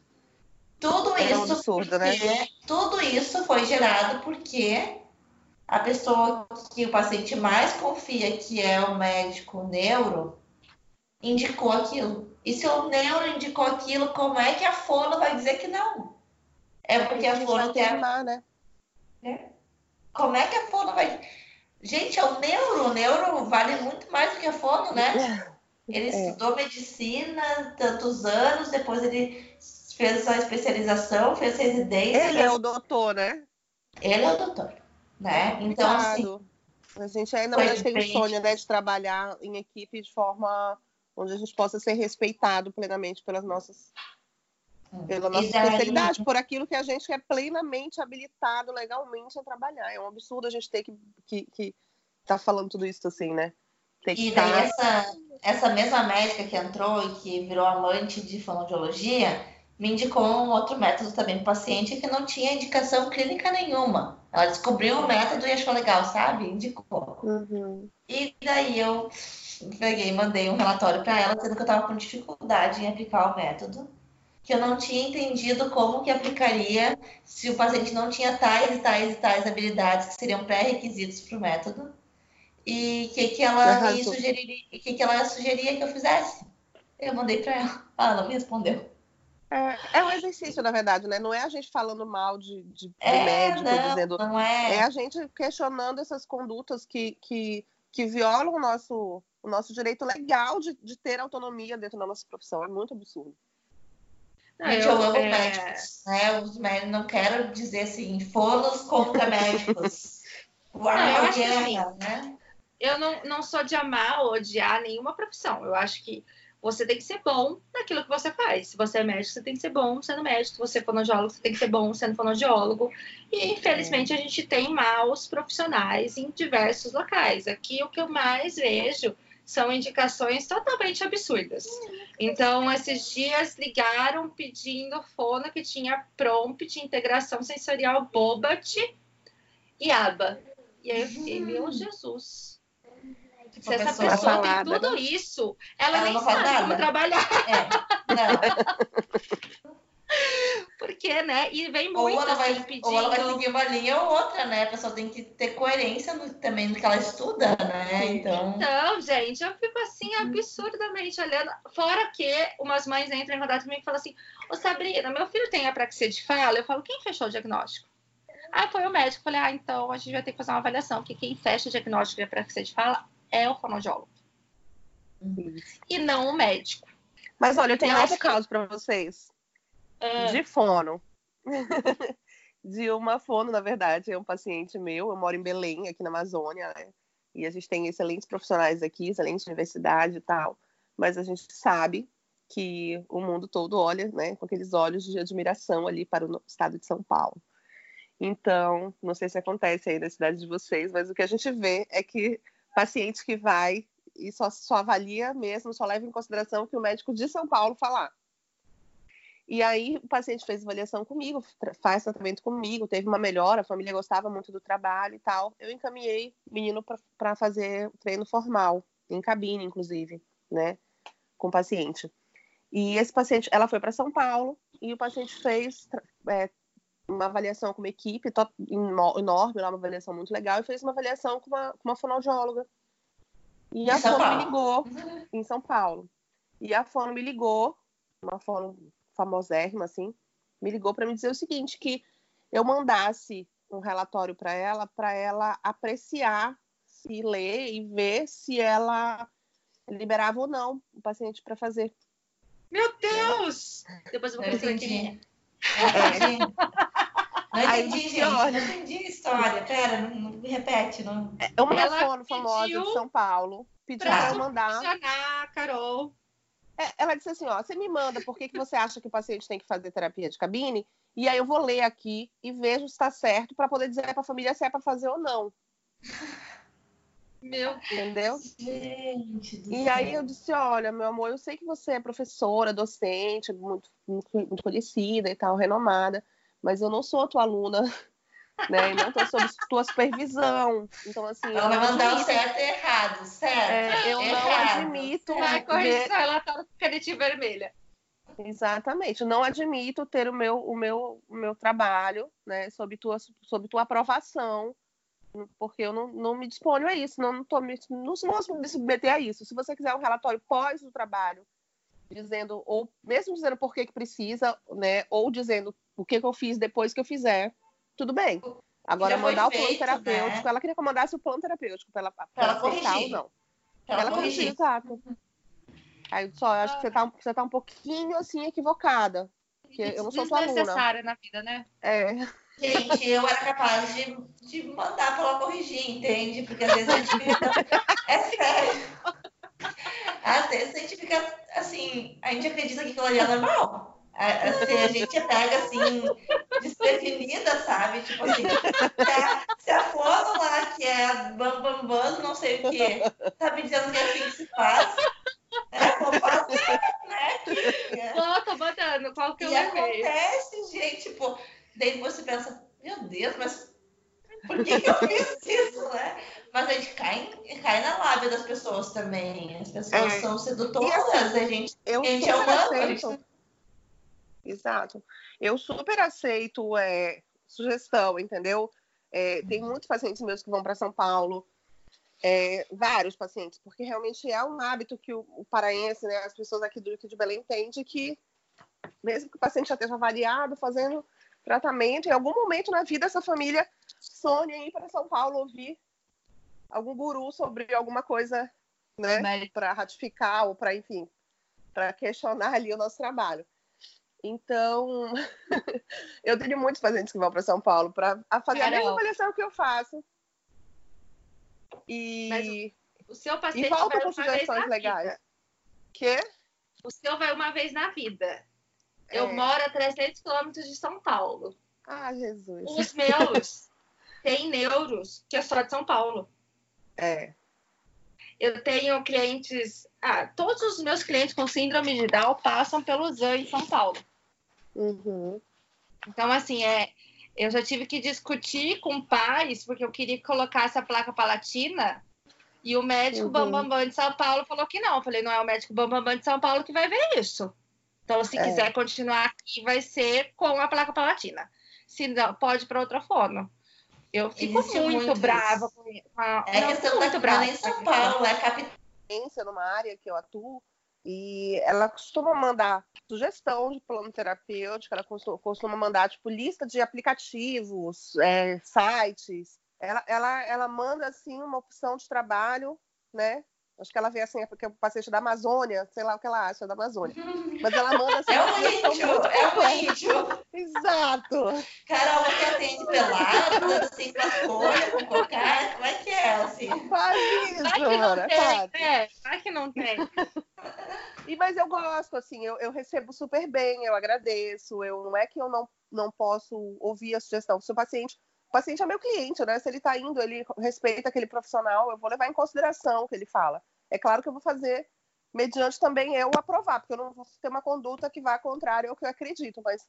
Tudo é isso, um absurdo, né? porque, né? tudo isso foi gerado porque a pessoa que o paciente mais confia, que é o médico neuro, indicou aquilo. E se o neuro indicou aquilo, como é que a fono vai dizer que não? É porque a, a fono quer. Né? É. Como é que a fono vai. Gente, é o neuro. O neuro vale muito mais do que a fono, né? Ele é. estudou medicina tantos anos, depois ele fez a especialização, fez residência. Ele é o doutor, né? Ele é o doutor, né? Então, assim, a gente ainda mais tem o sonho né, de trabalhar em equipe de forma onde a gente possa ser respeitado plenamente pelas nossas pela nossa daí... especialidade, por aquilo que a gente é plenamente habilitado legalmente a trabalhar. É um absurdo a gente ter que estar que, que tá falando tudo isso assim, né? Ter e daí tá... essa, essa mesma médica que entrou e que virou amante de fonoaudiologia me indicou um outro método também para paciente que não tinha indicação clínica nenhuma. Ela descobriu o método e achou legal, sabe? Indicou. Uhum. E daí eu peguei, mandei um relatório para ela dizendo que eu estava com dificuldade em aplicar o método que eu não tinha entendido como que aplicaria se o paciente não tinha tais e tais e tais habilidades que seriam pré-requisitos para o método e que que ela me sugeriria, que que ela sugeria que eu fizesse. Eu mandei para ela, ela não me respondeu. É, é um exercício, na verdade, né? Não é a gente falando mal de, de, é, médico, não, dizendo. Não é. é a gente questionando essas condutas que, que, que violam o nosso, o nosso direito legal de, de ter autonomia dentro da nossa profissão. É muito absurdo. Não, Gente, eu, eu amo é... médicos, né? Os médicos, não quero dizer assim, fonos contra médicos. O amor guerra, né? Eu não, não sou de amar ou odiar nenhuma profissão. Eu acho que você tem que ser bom naquilo que você faz. Se você é médico, você tem que ser bom sendo médico. Se você é fonoaudiólogo, você tem que ser bom sendo fonoaudiólogo. E, infelizmente, a gente tem maus profissionais em diversos locais. Aqui, o que eu mais vejo são indicações totalmente absurdas. Então, esses dias ligaram pedindo fono que tinha prompt, integração sensorial Bobat e ABA. E aí eu fiquei, meu Jesus. Se essa pessoa falada, tem tudo né? isso, ela, ela nem sabe como trabalhar. É. Não. Porque né? E vem Ou muito ela, vai, assim, pedindo... ou ela vai seguir uma linha ou outra, né? A pessoa tem que ter coerência no- também no que ela estuda, né? Então. Então, gente, eu fico assim absurdamente olhando. Fora que umas mães entram em contato comigo e falam assim: Ô Sabrina, meu filho tem apraxia de fala. Eu falo: quem fechou o diagnóstico? Ah, foi o médico. Eu falei: ah, então a gente vai ter que fazer uma avaliação, porque quem fecha o diagnóstico de apraxia de fala é o fonoaudiólogo e não o médico. Mas olha, eu tenho Eu outro acho que- caso para vocês. Ah, De fono. de uma fono, na verdade, é um paciente meu. Eu moro em Belém, aqui na Amazônia, né? E a gente tem excelentes profissionais aqui, excelente universidade e tal. Mas a gente sabe que o mundo todo olha, né, com aqueles olhos de admiração ali para o estado de São Paulo. Então, não sei se acontece aí na cidade de vocês, mas o que a gente vê é que paciente que vai e só, só avalia mesmo, só leva em consideração o que o médico de São Paulo falar. E aí o paciente fez avaliação comigo, faz tratamento comigo, teve uma melhora, a família gostava muito do trabalho e tal. Eu encaminhei o menino para fazer treino formal, em cabine, inclusive, né, com o paciente. E esse paciente, ela foi para São Paulo e o paciente fez é, uma avaliação com uma equipe top, eno- enorme, lá, uma avaliação muito legal, e fez uma avaliação com uma, com uma fonoaudióloga. E Em a São fono me Paulo. ligou em São Paulo. E a fono me ligou, uma fono famosérrima, assim, me ligou para me dizer o seguinte, que eu mandasse um relatório para ela, para ela apreciar, se ler e ver se ela liberava ou não o paciente para fazer. Meu Deus! Depois eu vou entendi. Entendi. Não Aí, entendi, gente. olha. Não entendi a história. Pera, não, não me repete. Não... É uma Ela fono famosa de São Paulo pediu Pra para eu mandar. Carol. É, ela disse assim, ó, você me manda por que, que você acha que o paciente tem que fazer terapia de cabine, e aí eu vou ler aqui e vejo se está certo para poder dizer para a família se é para fazer ou não, Meu entendeu? Gente do E céu. aí eu disse, olha, meu amor, eu sei que você é professora, docente, muito, muito, muito conhecida e tal, renomada, mas eu não sou tua aluna, né? E não estou sob tua supervisão. Então, assim, eu Ela vai não mandar o certo e errado, certo? é, eu não Errado. admito Vai ver- corrigir seu relatório com canetinha vermelha. Exatamente. Eu Não admito ter o meu, o meu, o meu trabalho, né, sob tua, sob tua aprovação, porque eu não, não me disponho a isso, não, não, tô me, não, não posso me submeter a isso. Se você quiser um relatório pós o trabalho, dizendo, ou mesmo dizendo por que, que precisa, né, ou dizendo o que, que eu fiz depois que eu fizer, tudo bem. Agora, mandar o plano feito, terapêutico, né? ela queria que eu mandasse o plano terapêutico para ela, pra Pra ela aceitar ou corrigir. não. Ela, Ela corrigiu, corrigiu. exato. Aí só, eu acho que você tá, você tá um pouquinho assim equivocada. Porque eu não sou tua aluna. Desnecessária na vida, né? É, Gente, eu era capaz de, de mandar pra ela corrigir, entende? Porque às vezes a gente fica. É sério. Às vezes a gente fica assim, a gente acredita que aquilo ali é normal. A- Assim, a gente pega assim, desprevenida, sabe? Tipo assim, se a, se a fono lá que é bam bam bam, não sei o quê, tá me dizendo que é assim que se faz, é, vou fazer, né? tô botando. Qual que é o E acontece, gente, tipo, daí você pensa, meu Deus, mas por que, que eu fiz isso, né? Mas a gente cai, cai na lábia das pessoas também. As pessoas É. são sedutoras, assim, a gente, eu a gente é humano, a gente. Exato. Eu super aceito é, sugestão, entendeu? É, tem muitos pacientes meus que vão para São Paulo, é, vários pacientes, porque realmente é um hábito que o, o paraense, né, as pessoas aqui do aqui de Belém de que, mesmo que o paciente já esteja avaliado, fazendo tratamento, em algum momento na vida essa família sonha em ir para São Paulo ouvir algum guru sobre alguma coisa, né, para ratificar ou para, enfim, para questionar ali o nosso trabalho. Então, eu tenho muitos pacientes que vão para São Paulo para fazer a mesma avaliação que eu faço. E, Mas O seu e paciente com uma vez legais. vida. Que? O seu vai uma vez na vida. Eu É. moro a 300 quilômetros de São Paulo. Ah, Jesus. Os meus têm neuros, que é só de São Paulo. É. Eu tenho clientes. Ah, todos os meus clientes com síndrome de Down passam pelo ZAN em São Paulo. Uhum. Então, assim, é, eu já tive que discutir com pais, porque eu queria que colocasse a placa palatina, e o médico Uhum. Bambambam de São Paulo falou que não. Eu falei, não é o médico Bambambam de São Paulo que vai ver isso. Então, se é. quiser continuar aqui, vai ser com a placa palatina. Se não, pode para outra fono. Eu fico Existe muito, muito brava com a... É não, questão muito da brava em São Paulo, é capitância numa área que eu atuo e ela costuma mandar sugestão de plano terapêutico, ela costuma mandar tipo lista de aplicativos, é, sites. Ela, ela, ela manda assim uma opção de trabalho, né? Acho que ela vê assim, é porque é o paciente da Amazônia, sei lá o que ela acha da Amazônia. Mas ela manda assim. É um índio, é um índio. Exato. Carol, você atende pelado, assim, com a folha, com cocar, como é que é, assim? Quase isso, Vai que mano, não tem, é, vai que não tem. E, mas eu gosto, assim, eu, eu recebo super bem, eu agradeço, eu, não é que eu não, não posso ouvir a sugestão. Se o paciente paciente é meu cliente, né? Se ele está indo, ele respeita aquele profissional, eu vou levar em consideração o que ele fala. É claro que eu vou fazer mediante também eu aprovar, porque eu não vou ter uma conduta que vá contrária ao que eu acredito, mas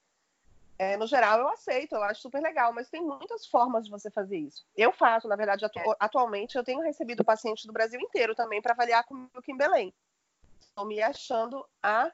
é, no geral eu aceito, eu acho super legal, mas tem muitas formas de você fazer isso. Eu faço, na verdade, atu atualmente eu tenho recebido pacientes do Brasil inteiro também para avaliar comigo aqui em Belém. Estou me achando a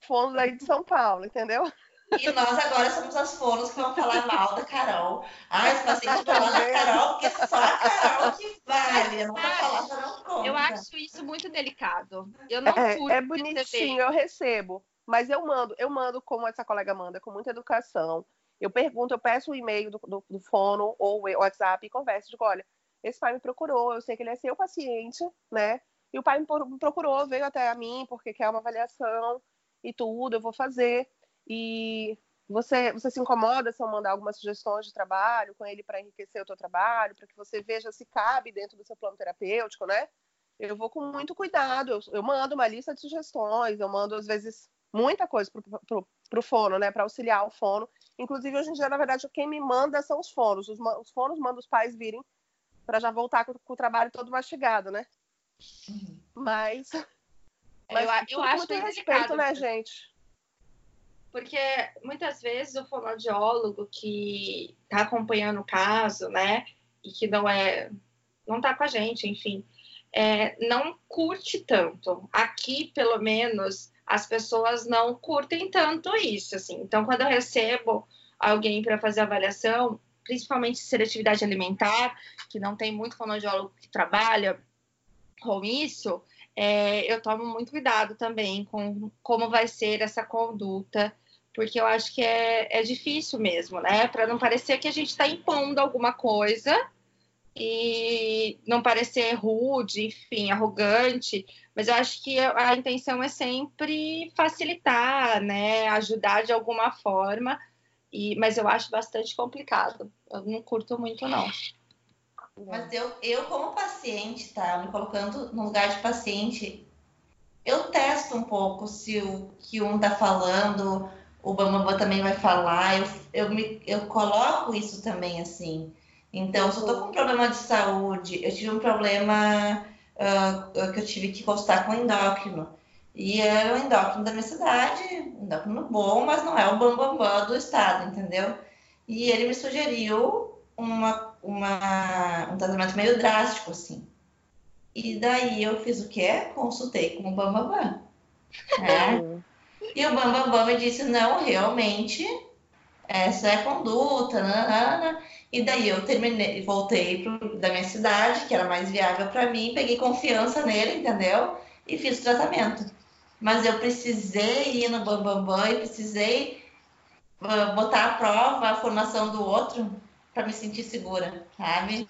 fundo aí de São Paulo, entendeu? E nós agora somos as fonos que vão falar mal da Carol. Ah, esse paciente vai lá da Carol, porque é só a Carol que vale. Eu não vou falar não conta. Eu acho isso muito delicado. Eu não é, é bonitinho, eu recebo. Mas eu mando, eu mando como essa colega manda, com muita educação. Eu pergunto, eu peço o e-mail do, do, do fono ou o WhatsApp e converso. Digo, olha, esse pai me procurou, eu sei que ele é seu paciente, né? E o pai me procurou, veio até a mim porque quer uma avaliação e tudo, eu vou fazer. E você, você se incomoda se eu mandar algumas sugestões de trabalho com ele para enriquecer o teu trabalho, para que você veja se cabe dentro do seu plano terapêutico, né? Eu vou com muito cuidado, eu, eu mando uma lista de sugestões, eu mando, às vezes, muita coisa para o fono, né? Para auxiliar o fono. Inclusive, hoje em dia, na verdade, quem me manda são os fonos. Os, os fonos mandam os pais virem para já voltar com, com, o trabalho todo mastigado, né? Uhum. Mas, mas eu, eu acho muito respeito, né, gente? Porque muitas vezes o fonoaudiólogo que está acompanhando o caso, né, e que não é, não está com a gente, enfim, é, não curte tanto. Aqui, pelo menos, as pessoas não curtem tanto isso, assim. Então, quando eu recebo alguém para fazer avaliação, principalmente seletividade alimentar, que não tem muito fonoaudiólogo que trabalha com isso, é, eu tomo muito cuidado também com como vai ser essa conduta porque eu acho que é, é difícil mesmo, né? Para não parecer que a gente está impondo alguma coisa e não parecer rude, enfim, arrogante, mas eu acho que a intenção é sempre facilitar, né? Ajudar de alguma forma, e, mas eu acho bastante complicado. Eu não curto muito, não. Mas eu, eu como paciente, tá? Me colocando no lugar de paciente, eu testo um pouco se o que um tá falando o Bambam também vai falar, eu, eu, me, eu coloco isso também assim. Então, se eu tô com um problema de saúde, eu tive um problema uh, que eu tive que constar com endócrino. E é o endócrino da minha cidade, endócrino bom, mas não é o bambambam bam, bam do estado, entendeu? E ele me sugeriu uma, uma, um tratamento meio drástico, assim. E daí eu fiz o quê? Consultei com o bambambam. Bam, bam. É. E o Bambambam Bam Bam me disse, não, realmente, essa é a conduta, nanana. E daí eu terminei, voltei pro, da minha cidade, que era mais viável para mim, peguei confiança nele, entendeu? E fiz o tratamento. Mas eu precisei ir no Bambambam Bam Bam e precisei uh, botar à prova a formação do outro para me sentir segura, sabe?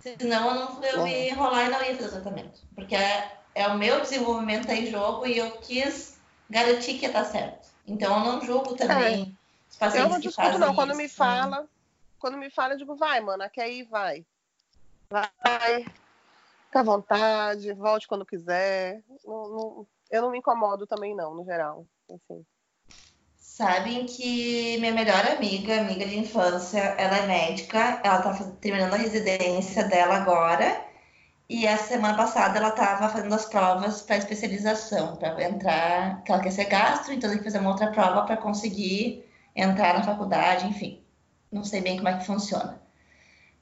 Senão eu não eu ia enrolar e não ia fazer o tratamento. Porque é, é o meu desenvolvimento aí em jogo e eu quis garantir que tá certo. Então eu não julgo também é. os pacientes Eu não discuto, não. Quando me fala, quando me fala, eu digo, vai, mana, quer ir, vai. Vai, fica à vontade, volte quando quiser. Não, não, eu não me incomodo também, não, no geral. Assim. Sabem que minha melhor amiga, amiga de infância, ela é médica, ela tá terminando a residência dela agora. E a semana passada ela estava fazendo as provas para especialização, para entrar, que ela quer ser gastro, então tem que fazer uma outra prova para conseguir entrar na faculdade, enfim. Não sei bem como é que funciona.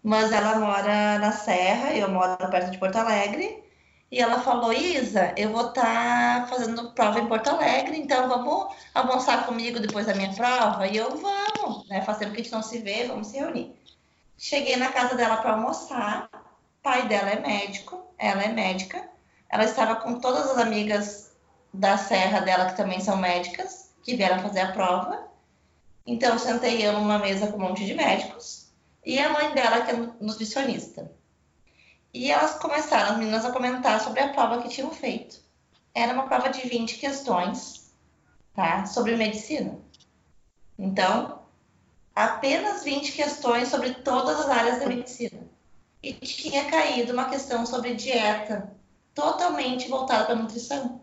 Mas ela mora na Serra, eu moro perto de Porto Alegre, E ela falou, Isa, eu vou estar tá fazendo prova em Porto Alegre, então vamos almoçar comigo depois da minha prova? E eu, vamos, né? Faz tempo que a gente não se vê, vamos se reunir. Cheguei na casa dela para almoçar, pai dela é médico, ela é médica, ela estava com todas as amigas da serra dela, que também são médicas, que vieram fazer a prova. Então, sentei eu numa mesa com um monte de médicos, e a mãe dela, que é nutricionista. E elas começaram, as meninas, a comentar sobre a prova que tinham feito. Era uma prova de 20 questões, tá? Sobre medicina. Então, apenas 20 questões sobre todas as áreas da medicina. E tinha caído uma questão sobre dieta, totalmente voltada para nutrição.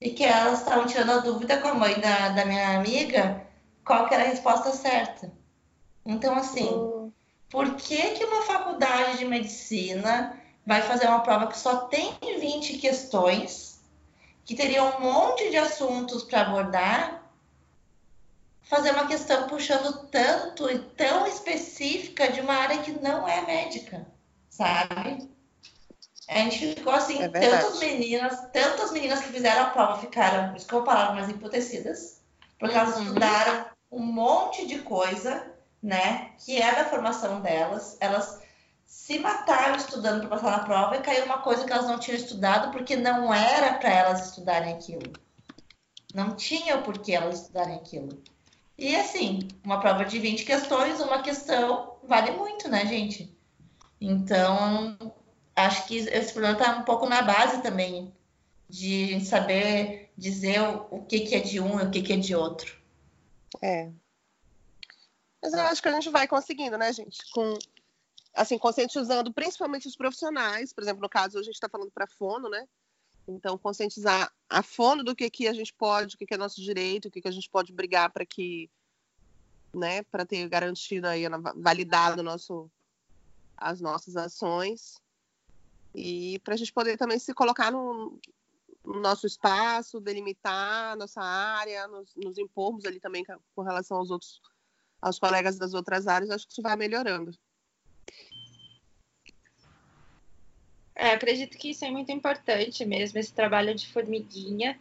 E que elas estavam tirando a dúvida com a mãe da, da minha amiga qual que era a resposta certa. Então, assim, por que, que uma faculdade de medicina vai fazer uma prova que só tem 20 questões, que teria um monte de assuntos para abordar, fazer uma questão puxando tanto e tão específica de uma área que não é médica, sabe? A gente ficou assim, é tantas meninas, tantas meninas que fizeram a prova ficaram, que eu falava, mais emputecidas, porque elas uhum. estudaram um monte de coisa né? Que é da formação delas. Elas se mataram estudando para passar na prova e caiu uma coisa que elas não tinham estudado porque não era para elas estudarem aquilo. Não tinha o porquê elas estudarem aquilo. E assim, uma prova de 20 questões, uma questão vale muito, né, gente? Então, acho que esse problema está um pouco na base também de saber dizer o, que, que é de um e o que, que é de outro. É, mas eu acho que a gente vai conseguindo, né, gente? Com, assim, conscientizando principalmente os profissionais. Por exemplo, no caso, a gente está falando para fono, né? Então, conscientizar a fono do que, que a gente pode, o que, que é nosso direito, o que, que a gente pode brigar para que, né, para ter garantido aí, validado nosso, as nossas ações. E para a gente poder também se colocar no, no nosso espaço, delimitar nossa área, nos, nos impormos ali também com relação aos outros aos colegas das outras áreas, acho que isso vai melhorando. É, acredito que isso é muito importante mesmo, esse trabalho de formiguinha,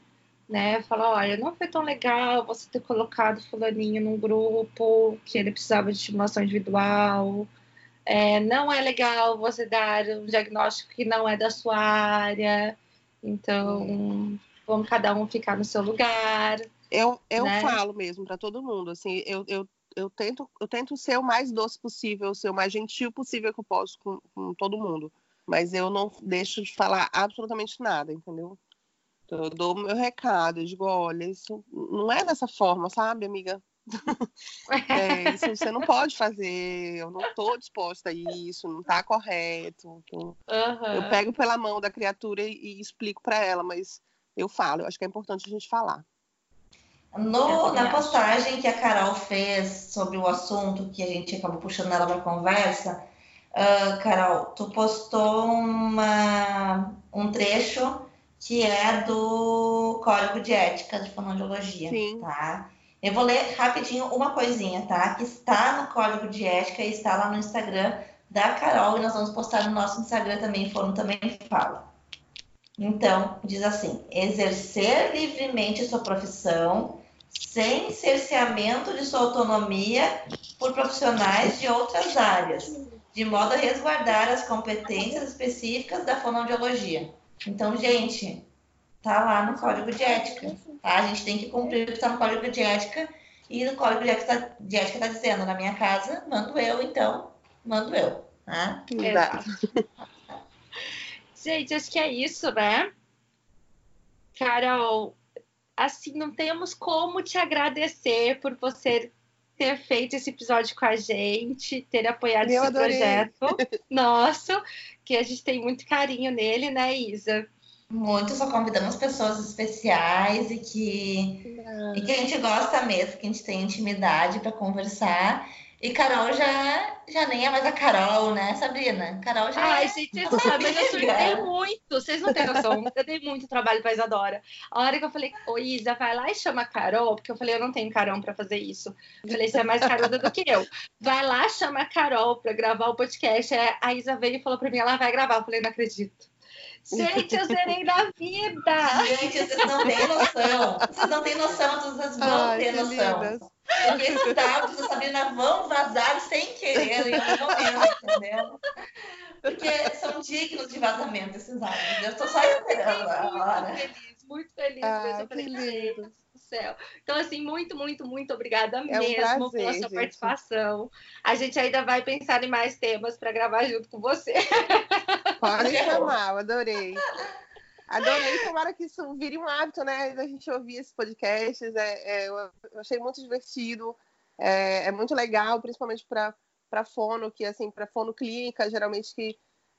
né? Falar, olha, não foi tão legal você ter colocado fulaninho num grupo que ele precisava de estimulação individual. É, não é legal você dar um diagnóstico que não é da sua área. Então, vamos cada um ficar no seu lugar. Eu, eu né? falo mesmo para todo mundo, assim, eu, eu eu tento, eu tento ser o mais doce possível, ser o mais gentil possível que eu posso com, com todo mundo. Mas eu não deixo de falar absolutamente nada, entendeu? Então, eu dou meu recado, eu digo, olha, isso não é dessa forma, sabe, amiga? é, isso você não pode fazer, eu não estou disposta a isso, não está correto. Então, uhum. Eu pego pela mão da criatura e, e explico para ela, mas eu falo, eu acho que é importante a gente falar. No, na postagem que a Carol fez sobre o assunto que a gente acabou puxando ela para conversa, uh, Carol, tu postou uma, um trecho que é do Código de Ética de Fonoaudiologia, Sim. tá? Eu vou ler rapidinho uma coisinha, tá? Que está no Código de Ética e está lá no Instagram da Carol e nós vamos postar no nosso Instagram também, Fono também fala. Então, diz assim: exercer livremente sua profissão sem cerceamento de sua autonomia por profissionais de outras áreas, de modo a resguardar as competências específicas da fonoaudiologia. Então, gente, tá lá no código de ética. Tá? A gente tem que cumprir o que está no código de ética. E no código de ética está dizendo, na minha casa, mando eu, então, mando eu. Tá? Exato. gente, acho que é isso, né? Carol, assim, não temos como te agradecer por você ter feito esse episódio com a gente, ter apoiado Eu esse adorei. projeto nosso, que a gente tem muito carinho nele, né, Isa? Muito, só convidamos pessoas especiais e que, e que a gente gosta mesmo, que a gente tem intimidade para conversar. E Carol já, já nem é mais a Carol, né, Sabrina? Carol já Ai, é. gente, vocês não sabem, eu surtei muito. Vocês não têm noção. Eu dei muito trabalho pra Isadora. A hora que eu falei, ô Isa, vai lá e chama a Carol, porque eu falei, eu não tenho Carol pra fazer isso. Eu falei, você é mais caruda do que eu. Vai lá, chama a Carol pra gravar o podcast. A Isa veio e falou pra mim, ela vai gravar. Eu falei, não acredito. Gente, eu zerei na vida! Gente, vocês não têm noção. Vocês não têm noção, vocês vão Ai, ter noção. Lindas. Porque esses dados da Sabrina vão vazar sem querer em algum momento, entendeu? Porque são dignos de vazamento esses áudios. Eu estou só esperando agora. Muito feliz, muito feliz ah. Que lindo céu. Então, assim, muito, muito, muito obrigada é um mesmo prazer, pela sua gente. participação. A gente ainda vai pensar em mais temas para gravar junto com você. Pode chamar, eu adorei. Adorei, tomara que isso vire um hábito, né? A gente ouvir esses podcasts. É, é, eu achei muito divertido, é, é muito legal, principalmente para fono, que assim, para fono clínica, geralmente que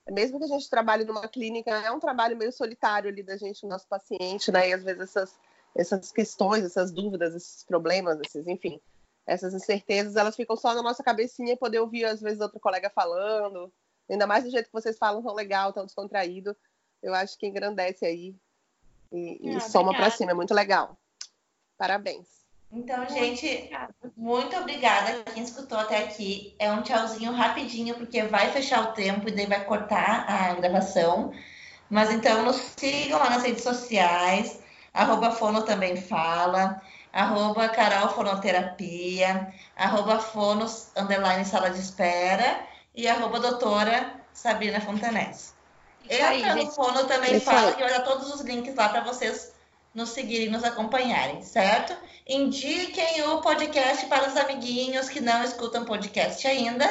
mesmo que a gente trabalhe numa clínica, é um trabalho meio solitário ali da gente, o nosso paciente, né? E às vezes essas essas questões, essas dúvidas, esses problemas, esses, enfim, essas incertezas, elas ficam só na nossa cabecinha e poder ouvir, às vezes, outro colega falando, ainda mais do jeito que vocês falam tão legal, tão descontraído, eu acho que engrandece aí e, e ah, soma para cima, é muito legal. Parabéns. Então, gente, muito obrigada quem escutou até aqui. É um tchauzinho rapidinho, porque vai fechar o tempo e daí vai cortar a gravação. Mas então, nos sigam lá nas redes sociais arroba Fono também fala, arroba Carol Fonoterapia, arroba Fonos, underline sala de espera, e arroba doutora Sabrina Fontanese. Entra no Fono também fala, que vai dar todos os links lá para vocês nos seguirem, nos acompanharem, certo? Indiquem o podcast para os amiguinhos que não escutam podcast ainda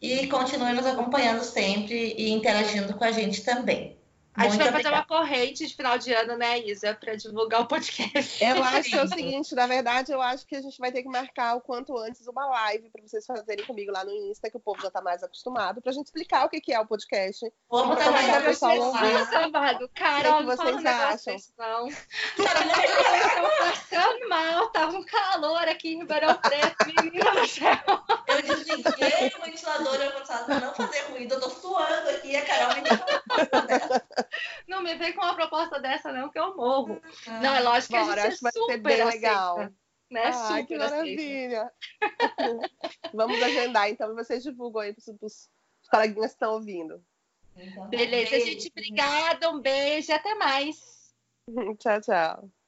e continuem nos acompanhando sempre e interagindo com a gente também. A gente vai fazer uma corrente de final de ano, né, Isa, para divulgar o podcast. Eu acho que é o seguinte, na verdade, eu acho que a gente vai ter que marcar o quanto antes uma live para vocês fazerem comigo lá no Insta, que o povo já está mais acostumado, para a gente explicar o que, que é o podcast. Vamos também dar pessoal ouvir. Sábado, cara, o que vocês acham? Não. passando mal, tava um calor aqui em Ribeirão Preto, menina do céu. Eu desliguei o ventilador, eu para não fazer ruído, eu tô suando aqui e a Carol me deu não me vem com uma proposta dessa, não, que eu morro. Ah, não, é lógico que bora, a gente é super bem aceita, legal. Né? Ah, super que maravilha. Vamos agendar, então, vocês divulgam aí para os coleguinhas que estão ouvindo. Então, Beleza, beijo. gente. Obrigada, um beijo e até mais. tchau, tchau.